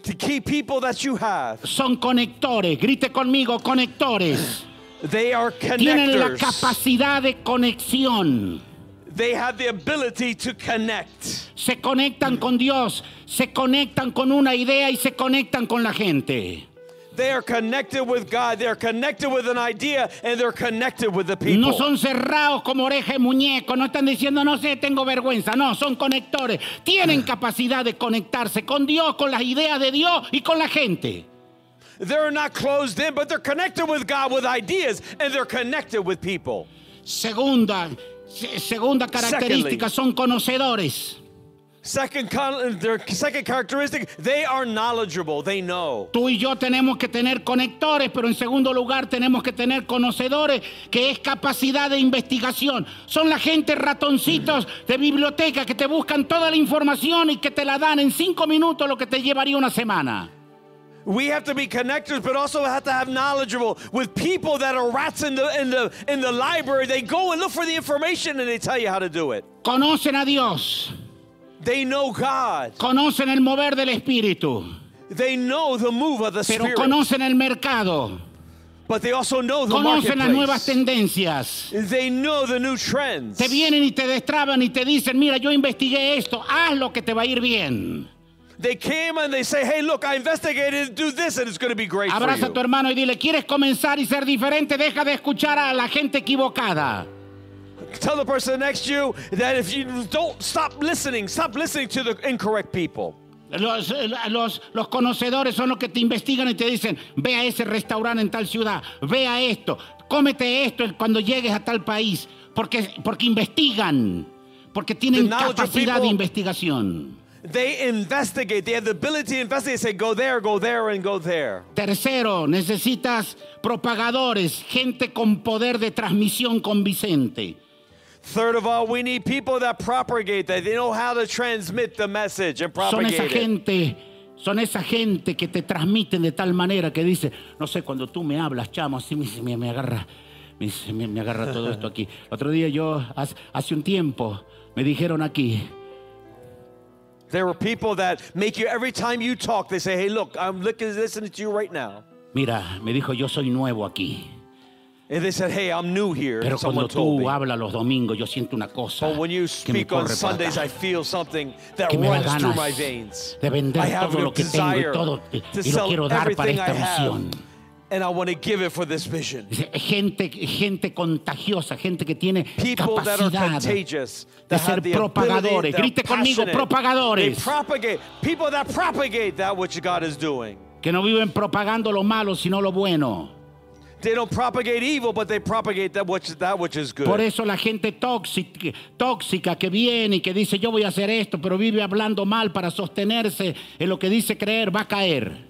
The key people that you have, son conectores. Grite conmigo, conectores. they are Tienen la connectors. capacidad de conexión. They have the ability to connect. Se conectan con Dios, se conectan con una idea y se conectan con la gente. They are connected with God. They're connected with an idea, and they're connected with the people. No son cerrados como oreja de muñeco, no están diciendo, no sé, tengo vergüenza. No, son conectores. Tienen capacidad de conectarse con Dios, con las ideas de Dios y con la gente. They're not closed in, but they're connected with God with ideas, and they're connected with people. Segunda, se- segunda característica, son conocedores. Second, con- their second characteristic, they are knowledgeable. They know. Tú y yo tenemos que tener conectores, pero en segundo lugar tenemos que tener conocedores, que es capacidad de investigación. Son la gente ratoncitos de biblioteca que te buscan toda la información y que te la dan en cinco minutos lo que te llevaría una semana. We have to be connectors, but also have to have knowledgeable with people that are rats in the in the in the library. They go and look for the information and they tell you how to do it. Conocen a Dios, They know God. conocen el mover del Espíritu, They know the move of the pero Spirit. conocen el mercado, but they also know the conocen las nuevas tendencias. They know the new trends. Te vienen y te destraban y te dicen, mira, yo investigué esto, haz lo que te va a ir bien. They came and they say, "Hey, look, I investigated. Do this, and it's going to be great for Abraza a you." tu hermano y dile, ¿quieres comenzar y ser diferente? Deja de escuchar a la gente equivocada. Tell the person next to you that if you don't stop listening, stop listening to the incorrect people. Los, los- los conocedores son los que te investigan y te dicen, ve a ese restaurante en tal ciudad, ve a esto, cómete esto cuando llegues a tal país, porque, porque investigan, porque tienen capacidad de people- investigación. They investigate. They have the ability to investigate. Say, go there, go there, and go there. Tercero, necesitas propagadores, gente con poder de transmisión convincente. Third of all, we need people that propagate that. They know how to transmit the message and Son esa propagate it. gente, son esa gente que te transmiten de tal manera que dice, no sé, cuando tú me hablas, chamo, así me, me- agarra, me- me agarra todo esto aquí. (laughs) Otro día yo, hace, hace un tiempo, me dijeron aquí, There are people that make you every time you talk, they say, "Hey, look, I'm looking, listening to you right now." mira, me dijo, yo soy nuevo aquí, And they said, "Hey, I'm new here." pero Someone cuando tú hablas los domingos, yo siento una cosa But when you speak on Sundays. I feel something that que me da runs through my veins. de vender I have todo lo que tengo y todo y lo quiero dar para esta have, visión. And I want to give it for this vision. Gente, gente contagiosa, gente que tiene People that are capacidad contagious, de that ser propagadores. Grite conmigo, propagadores. propagate people that propagate that which God is doing. Que no viven propagando lo malo, sino lo bueno. They don't propagate evil, but they propagate that which that which is good. Por eso la gente tóxica, tóxica que viene y que dice yo voy a hacer esto, pero vive hablando mal para sostenerse en lo que dice creer, va a caer.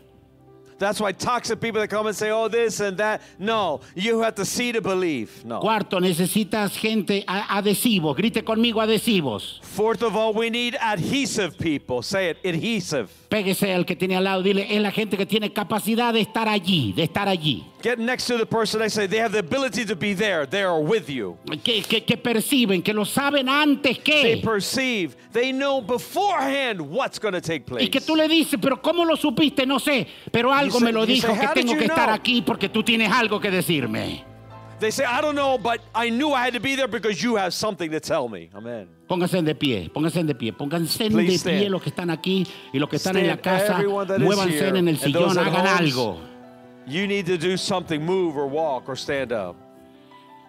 That's why toxic people that come and say, "Oh, this and that." No, you have to see to believe. No. Cuarto, necesitas gente a- adhesivos. Grite conmigo adhesivos. Fourth of all, we need adhesive people. Say it, adhesive. Pégese al que tiene al lado, dile, es la gente que tiene capacidad de estar allí, de estar allí. Get next to the person. I say they have the ability to be there. They are with you. Que, que- que perciben, que lo saben antes They que. perceive. They know beforehand what's going to take place. Y que tú le dices, pero ¿cómo lo supiste? No sé, pero algo You me say- lo dijo say, que "How did tengo que estar know?" aquí porque tú tienes algo que decirme. They say, I don't know, but I knew I had to be there because you have something to tell me. Amen. Pónganse de pie, pónganse de pie, pónganse de pie los que están aquí y los que están en la casa, muévanse en el sillón, hagan homes. algo. You need to do something, move or walk or stand up.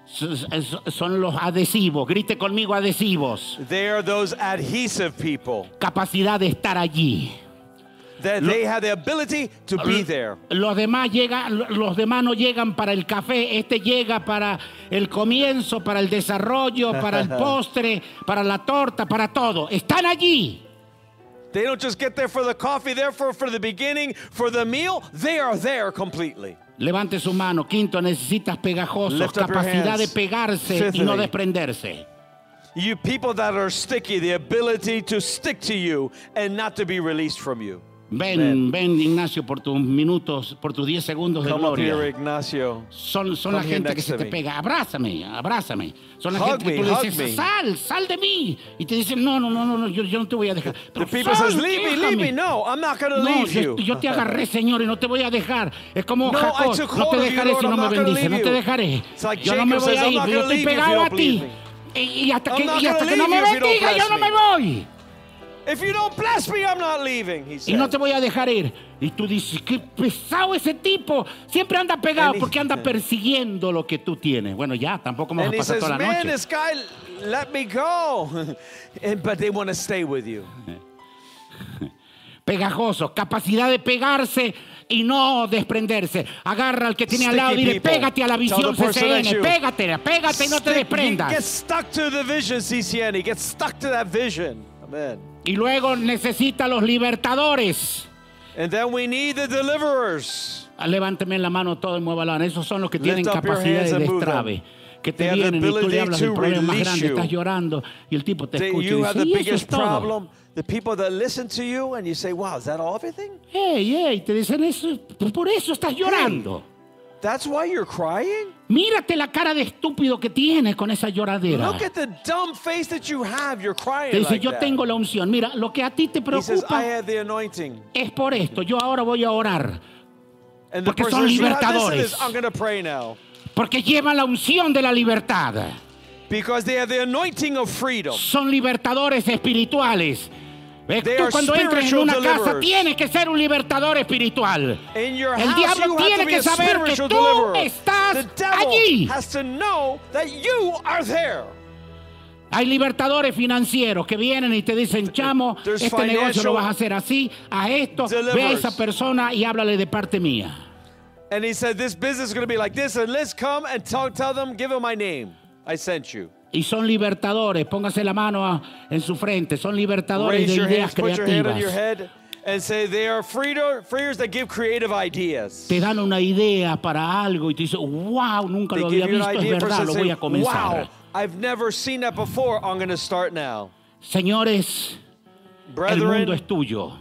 Son- Son los adhesivos, grite conmigo adhesivos. They are those adhesive people Capacidad de estar allí. That they have the ability to be there. Los demás llegan, los demás no llegan para el café, este llega para el comienzo, para el desarrollo, para el (laughs) postre, para la torta, para todo. Están allí. They don't just get there for the coffee, therefore for the beginning, for the meal. They are there completely. Levante su mano. Quinto, necesitas pegajosos, Lift capacidad de pegarse y Fifthly. no desprenderse. You people that are sticky, the ability to stick to you and not to be released from you. Ven, ven Ignacio por tus minutos, por tus 10 segundos de Come up here, gloria. Ignacio. Son, son la Come gente que se te pega. Abrázame, abrázame. Son la Hug gente que me, tú le dices, me. sal, sal de mí. Y te dicen, no, no, no, no, yo, yo no te voy a dejar. The Pero people sal, says, leave me, leave déjame". me. No, I'm not going to No, leave yo, you. yo te agarré, Señor, y no te voy a dejar. Es como No, Jacob, no te you, dejaré Lord, si no me bendices, no te you. dejaré. Like Yo no me voy says, a "I'm ir, yo estoy you you pegado a ti. me." Y, y hasta que, y hasta que no me you you bendiga, yo no me. voy. If you don't bless me, I'm not leaving, he Y no te voy a dejar ir. Y tú dices, qué pesado ese tipo. Siempre anda pegado And he- porque anda persiguiendo lo que tú tienes. Bueno, ya, tampoco And a pasar says, toda la man, noche. this guy let me go. (laughs) and, but they want to stay with you. (laughs) Pegajoso, capacidad de pegarse y no desprenderse. Agarra al que tiene al lado y Sticky dile, pégate a la visión CCN, you. pégate, pégate y no te Stick- Get desprendas. stuck to the vision, CCN. Get stuck to that vision. Amen. Y luego necesita los libertadores. And then we need the deliverers. Ah, Levánteme la mano todo y muévala. Esos son los que tienen Lift capacidad de destrave. Que te They vienen y tú le hablas del problema más grande, you. estás llorando y el tipo te escucha y dice, eso es todo. problem. The people that listen to you and you say, wow, is that all everything? Ey, ey, te dicen eso, por eso estás llorando. That's why you're crying? Mírate la cara de estúpido que tienes con esa lloradera. Look at the dumb face that you have. You're crying Te dice, like yo that. tengo la unción. Mira, lo que a ti te says, I preocupa the anointing. es por esto. Yo ahora voy a orar. And Porque son says, libertadores. this. I'm going to pray now. Porque llevan la unción de la libertad. Because they have the anointing of freedom. Son libertadores espirituales. Tú cuando entres en una casa tienes que ser un libertador espiritual. El diablo tiene que saber que tú estás allí. Hay libertadores financieros que vienen y te dicen, chamo, este negocio lo vas a hacer así, a esto, ve a esa persona y háblale de parte mía. And he said, This business is going to be like this. And let's come and tell, tell them, give them my name. I sent you. Y son libertadores, póngase la mano a- en su frente, son libertadores Raise de ideas hands, creativas. and say, They are freers that give creative ideas. Te dan una idea para algo y te dicen, wow, nunca They lo había visto, es verdad, lo voy a comenzar. Wow, I've never seen that before. I'm going to start now. Señores, el Brethren, mundo es tuyo.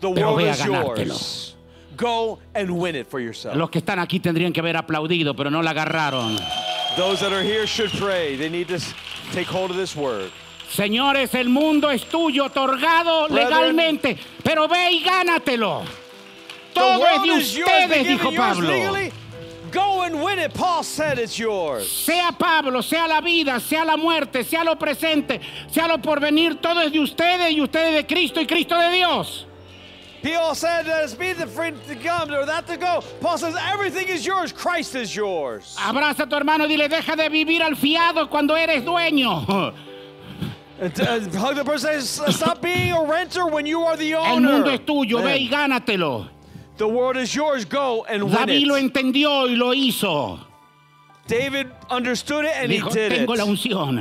the pero world ve a is ganártelo. yours. Go and win it for yourself. Los que están aquí tendrían que haber aplaudido, pero no la agarraron. Those that are here should pray. They need to take hold of this word. Señores, el mundo es tuyo, otorgado Brethren, legalmente, pero ve y gánatelo. Todo es de ustedes, dijo Pablo. Go and win it. Paul said it's yours. Sea Pablo, sea la vida, sea la muerte, sea lo presente, sea lo porvenir, todo es de ustedes y ustedes de Cristo y Cristo de Dios. Paul said that it's me the friend to come or that to go. Paul says everything is yours. Christ is yours. Abraza a tu hermano y dile, deja de vivir al fiado cuando eres dueño. (laughs) Uh, hug the person stop being a renter when you are the El mundo owner. es tuyo, ve y Man, gánatelo. The world is yours. Go and win David lo it. entendió y lo hizo. David understood it and he Dijo, did it. tengo la unción,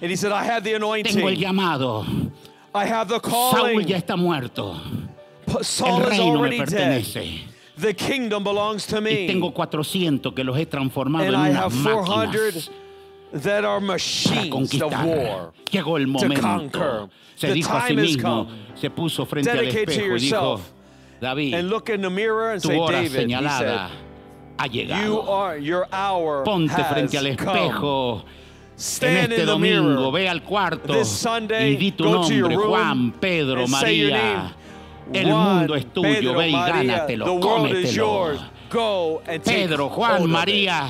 And he said, I have the tengo el anointing. llamado. I have the Saúl calling. ya está muerto. El reino me pertenece. The kingdom belongs to Y me. tengo 400 que los he transformado And en I unas have 400 máquinas that are machines of war. Llegó el momento. Se The dijo a sí mismo, se puso frente al Dedicate to espejo y dijo. David, And look in the mirror and tu say, hora David, señalada said, ha you llegado. are, your hour Ponte frente al espejo en este domingo, mirror. ve al cuarto This Sunday, y di tu nombre, room Juan, Pedro, and say your María. El mundo es tuyo, Pedro, ve y gánatelo, cómetelo. Pedro, Juan. María,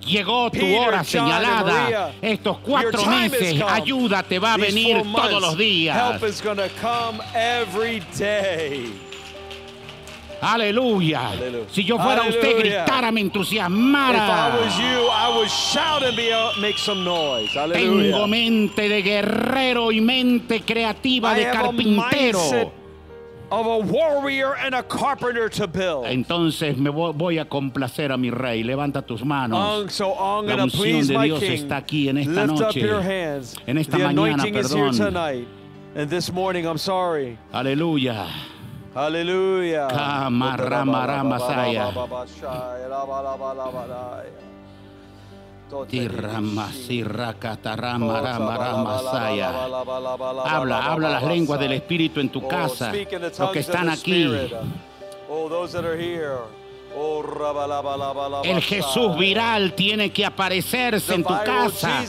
llegó tu hora señalada. Estos cuatro meses, ayuda te va a venir todos los días. Help is going to come every day. Aleluya. Aleluya. Si yo fuera usted, Aleluya. gritara, me entusiasmara. I was you, I would shout and be make some noise. Tengo mente de guerrero y mente creativa I de carpintero. Of a warrior and a carpenter to build. Entonces me voy, voy a complacer a mi rey. Levanta tus manos. Um, so I'm La going to unción please de my Dios king. está aquí en esta Lift up noche. your hands. En esta the mañana, anointing is here perdón. tonight. And this morning, I'm sorry. Aleluya. Hallelujah. Kama rama rama saya. Habla, habla las lenguas del Espíritu en tu Oh, casa. Los que están aquí. Oh. Oh. El Jesús viral tiene que aparecerse en tu casa.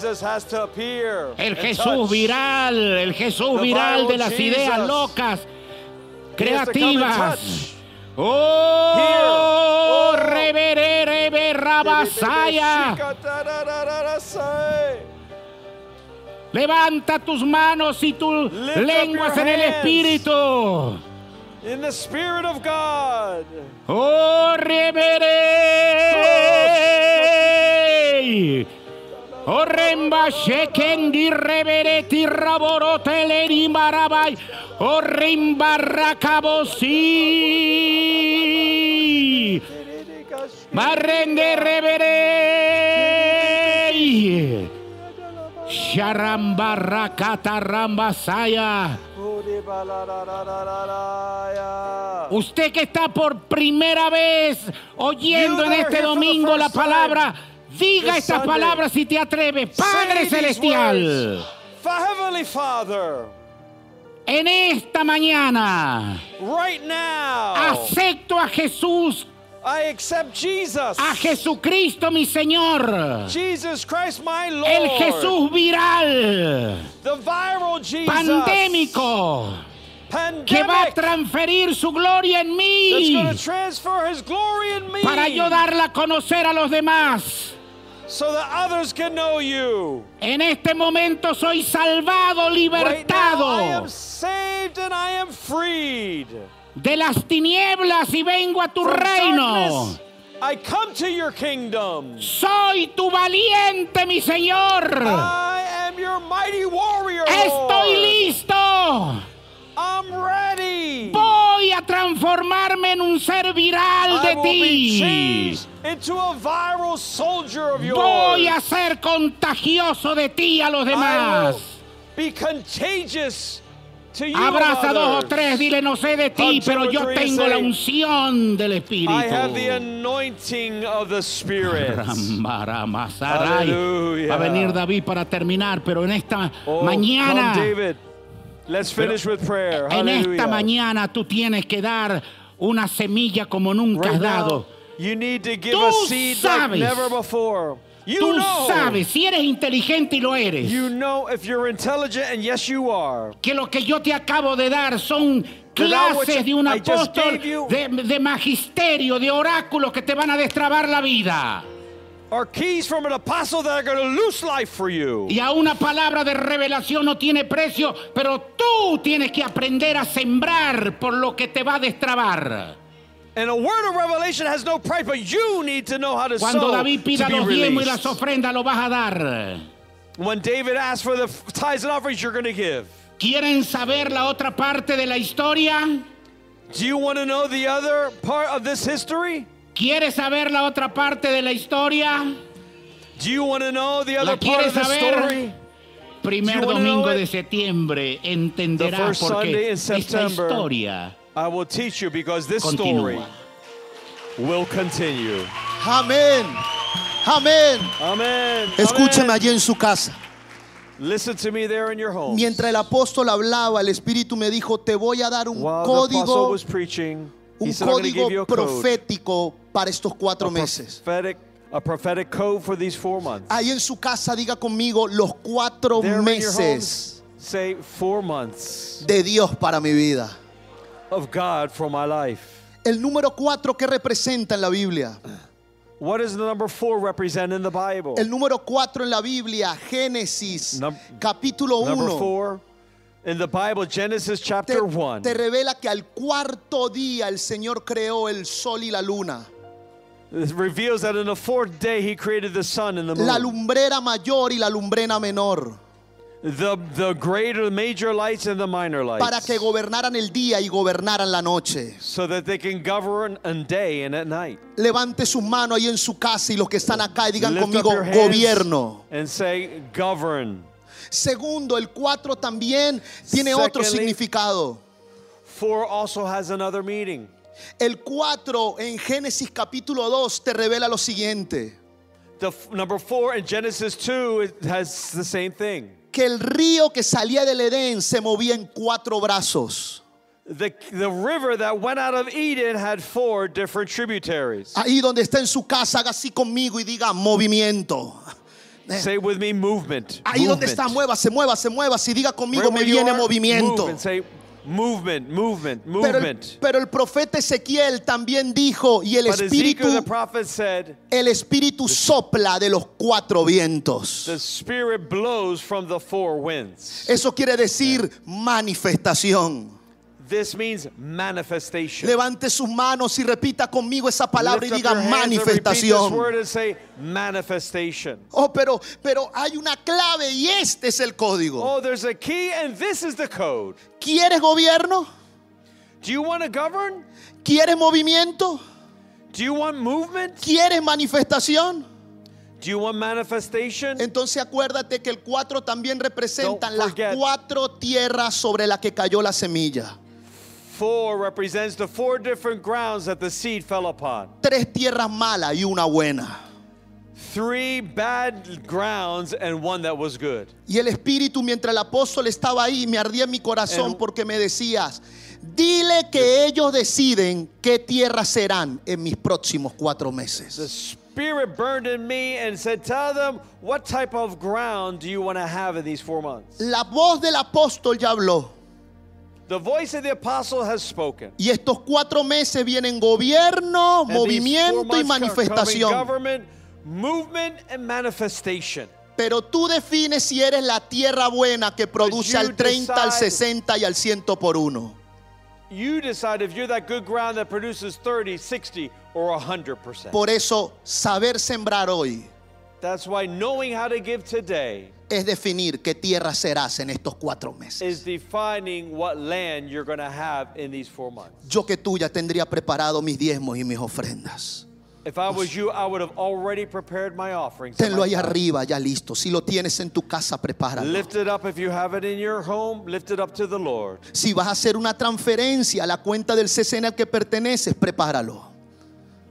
El Jesús viral, el Jesús viral de las ideas locas, creativas. Oh. Oh. reverere, reberrabasaya. Levanta tus manos y tus lenguas en el. Espíritu. In the Spirit of God. Oh, reverere. Remba shekendi revereti raboroteleri marabai. Oh, rimba rakabosi. Barrende reverei. Sharambarakatarambasaya. Usted que está por primera vez oyendo en este domingo la palabra, diga estas Sunday, palabras si te atreves. Padre Say Celestial, words. Father, en esta mañana right now, acepto a Jesús, I accept Jesus. a Jesucristo mi Señor. Jesus Christ, my Lord. El Jesús viral, The viral Jesus. pandémico, Pandemic. que va a transferir su gloria en mí going to transfer His glory in me. para yo darla a conocer a los demás. So that others can know you. En este momento soy salvado, Right now, I libertado am saved and I am freed. de las tinieblas y vengo a tu From reino. darkness, I come to your kingdom. Soy tu valiente, mi Señor. I am your mighty warrior. Estoy listo. I'm ready. Voy a transformarme en un ser viral I de ti. Changed into a viral soldier of yours. Voy a ser contagioso de ti a los demás. be contagious to you. Abraza dos o tres, dile no sé de ti, Hug pero yo tengo say, la unción del Espíritu. I have the anointing of the Spirit. Rambaramasaray. Aleluya. Va a venir David para terminar, pero en esta Oh, mañana, come, David. Let's finish with prayer. en esta mañana tú tienes que dar una semilla como nunca Right has now, dado. You need to give Tú a seed sabes. like never before. You Tú know. sabes, si eres inteligente y lo eres, You know if you're intelligent, and yes, you are. que lo que yo te acabo de dar son clases de un apóstol, de, de magisterio, de oráculos que te van a destrabar la vida. Are keys from an apostle that are going to loose life for you. Y a una palabra de revelación no tiene precio, pero tú tienes que aprender a sembrar por lo que te va a destrabar. And a word of revelation has no price, but you need to know how to Cuando sow David pida los diezmos y las ofrendas, lo vas a dar. When David asked for the tithes and offerings, you're going to give. ¿Quieren saber la otra parte de la historia? Do you want to know the other part of this history? ¿Quieres saber la otra parte de la historia? Do you want to know the ¿La other part of the saber? story? Primer domingo de septiembre first por qué esta historia I will teach you because this story continúa. will continue. Amén. Amén. Amen. Escúcheme Amen. allí en su casa. Listen to me there in your home. Mientras el apóstol hablaba, el Espíritu me dijo, te voy a dar un While the apostle código, was preaching, un said, I'm going to código give you a code. profético para estos cuatro a meses. prophetic, a prophetic code for these four months. Ahí en su casa diga conmigo los cuatro There meses homes, say four months de Dios para mi vida. Of God for my life. El número cuatro que representa en la Biblia. What does the number four represent in the Bible? El número cuatro en la Biblia, Génesis, Num- capítulo Number 1. four in the Bible, Genesis Te, chapter one. te revela que al cuarto día el Señor creó el sol y la luna. It reveals that in the fourth day he created the sun and the moon. La lumbrera mayor y la lumbrera menor. The, the greater, major lights and the minor lights. Para que gobernaran el día y gobernaran la noche. so that they can govern in day and at night. Levante sus manos ahí en su casa y los que están acá y digan Lift conmigo up your hands gobierno. And say, govern. Segundo, el cuatro también tiene otro Secondly, significado. Four also has another meaning. El cuatro en Génesis capítulo 2 te revela lo siguiente. The f- number four in Genesis 2 it has the same thing. Que el río que salía del Edén se movía en cuatro brazos. The, the river that went out of Eden had four different tributaries. Ahí donde está en su casa, haga así conmigo y diga movimiento. Say with me, movement. Ahí donde está, muévase, muévase, muévase y diga conmigo, me viene are, movimiento. Move and say, movement, movement, Pero el, movement. pero el profeta Ezequiel también dijo, y el But espíritu, Ezekiel the prophet said, el espíritu sopla de los cuatro vientos. the spirit blows from the four winds. Eso quiere decir manifestación. This means manifestation. Levante sus manos y repita conmigo esa palabra y diga manifestación. say manifestation. Oh, pero, pero hay una clave y este es el código. Oh, there's a key and this is the code. ¿Quieres gobierno? Do you want to govern? ¿Quieres movimiento? Do you want movement? ¿Quieres manifestación? Do you want manifestation? Entonces acuérdate que el cuatro también representan las cuatro tierras sobre las que cayó la semilla. Four represents the four different grounds that the seed fell upon. Tres tierras malas y una buena. Three bad grounds and one that was good. Y el Espíritu, mientras el apóstol estaba ahí, me ardía mi corazón El- porque me decías, dile que ellos deciden qué tierras serán en mis próximos cuatro The meses. Spirit burned in me and said, Tell them what type of ground do you want to have in these four months? La voz del apóstol ya habló. The voice of the apostle has spoken. Y estos cuatro meses vienen gobierno, And movimiento y manifestación. Government, movement, and manifestation. Pero tú defines si eres la tierra buena que produce al 30, al decide. 60 y al 100 por uno. You decide if you're that good ground that produces 30, 60, or 100%. Por eso, saber sembrar hoy That's why knowing how to give today es definir qué tierra serás en estos cuatro meses. Yo que tú ya tendría preparado mis diezmos y mis ofrendas. If I was you, I would have already prepared my offerings. Tenlo ahí arriba, ya listo. Si lo tienes en tu casa, prepáralo. Lift it up if you have it in your home. Lift it up to the Lord. Si vas a hacer una transferencia a la cuenta del CCN al que perteneces, prepáralo.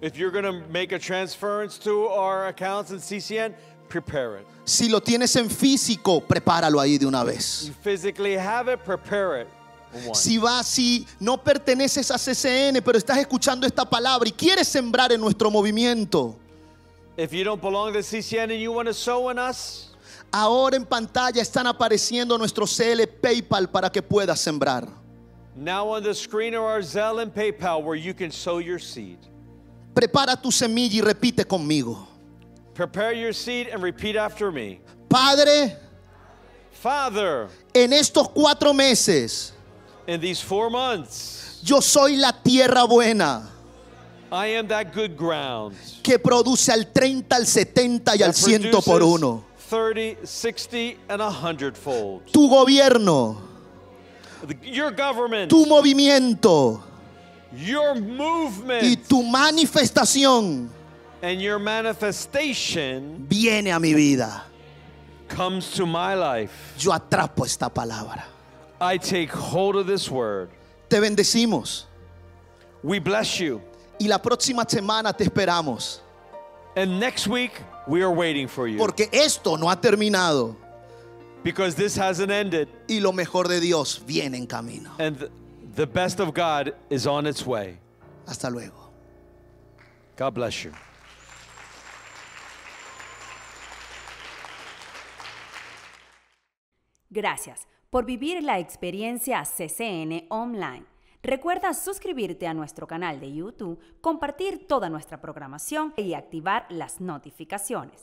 If you're going to make a transference to our accounts in CCN, prepare it. Si lo tienes en físico, prepáralo ahí de una vez. You physically have it, prepare it. Si vas, si no perteneces a CCN, pero estás escuchando esta palabra y quieres sembrar en nuestro movimiento, If you don't belong to CCN and you want to sow in us, ahora en pantalla están apareciendo nuestros CL PayPal para que puedas sembrar. now on the screen are our Zelle and PayPal where you can sow your seed. Prepara tu semilla y repite conmigo. Prepare your seed and repeat after me. Padre, Father, en estos cuatro meses, in these four months, yo soy la tierra buena I am that good ground. que produce al 30, al 70 y al that 100 por uno. 30, 60, and a hundredfold. Tu gobierno, The- Your government, tu movimiento your y movement, tu manifestación and your manifestation viene a mi vida. comes to my life. Yo atrapo esta palabra. I take hold of this word. Te bendecimos We bless you. y la próxima semana te esperamos And next week, we are waiting for you. porque esto no ha terminado Because this hasn't ended. y lo mejor de Dios viene en camino. And th- the best of God is on its way. Hasta luego. God bless you. Gracias por vivir la experiencia CCN Online. Recuerda suscribirte a nuestro canal de YouTube, compartir toda nuestra programación y activar las notificaciones.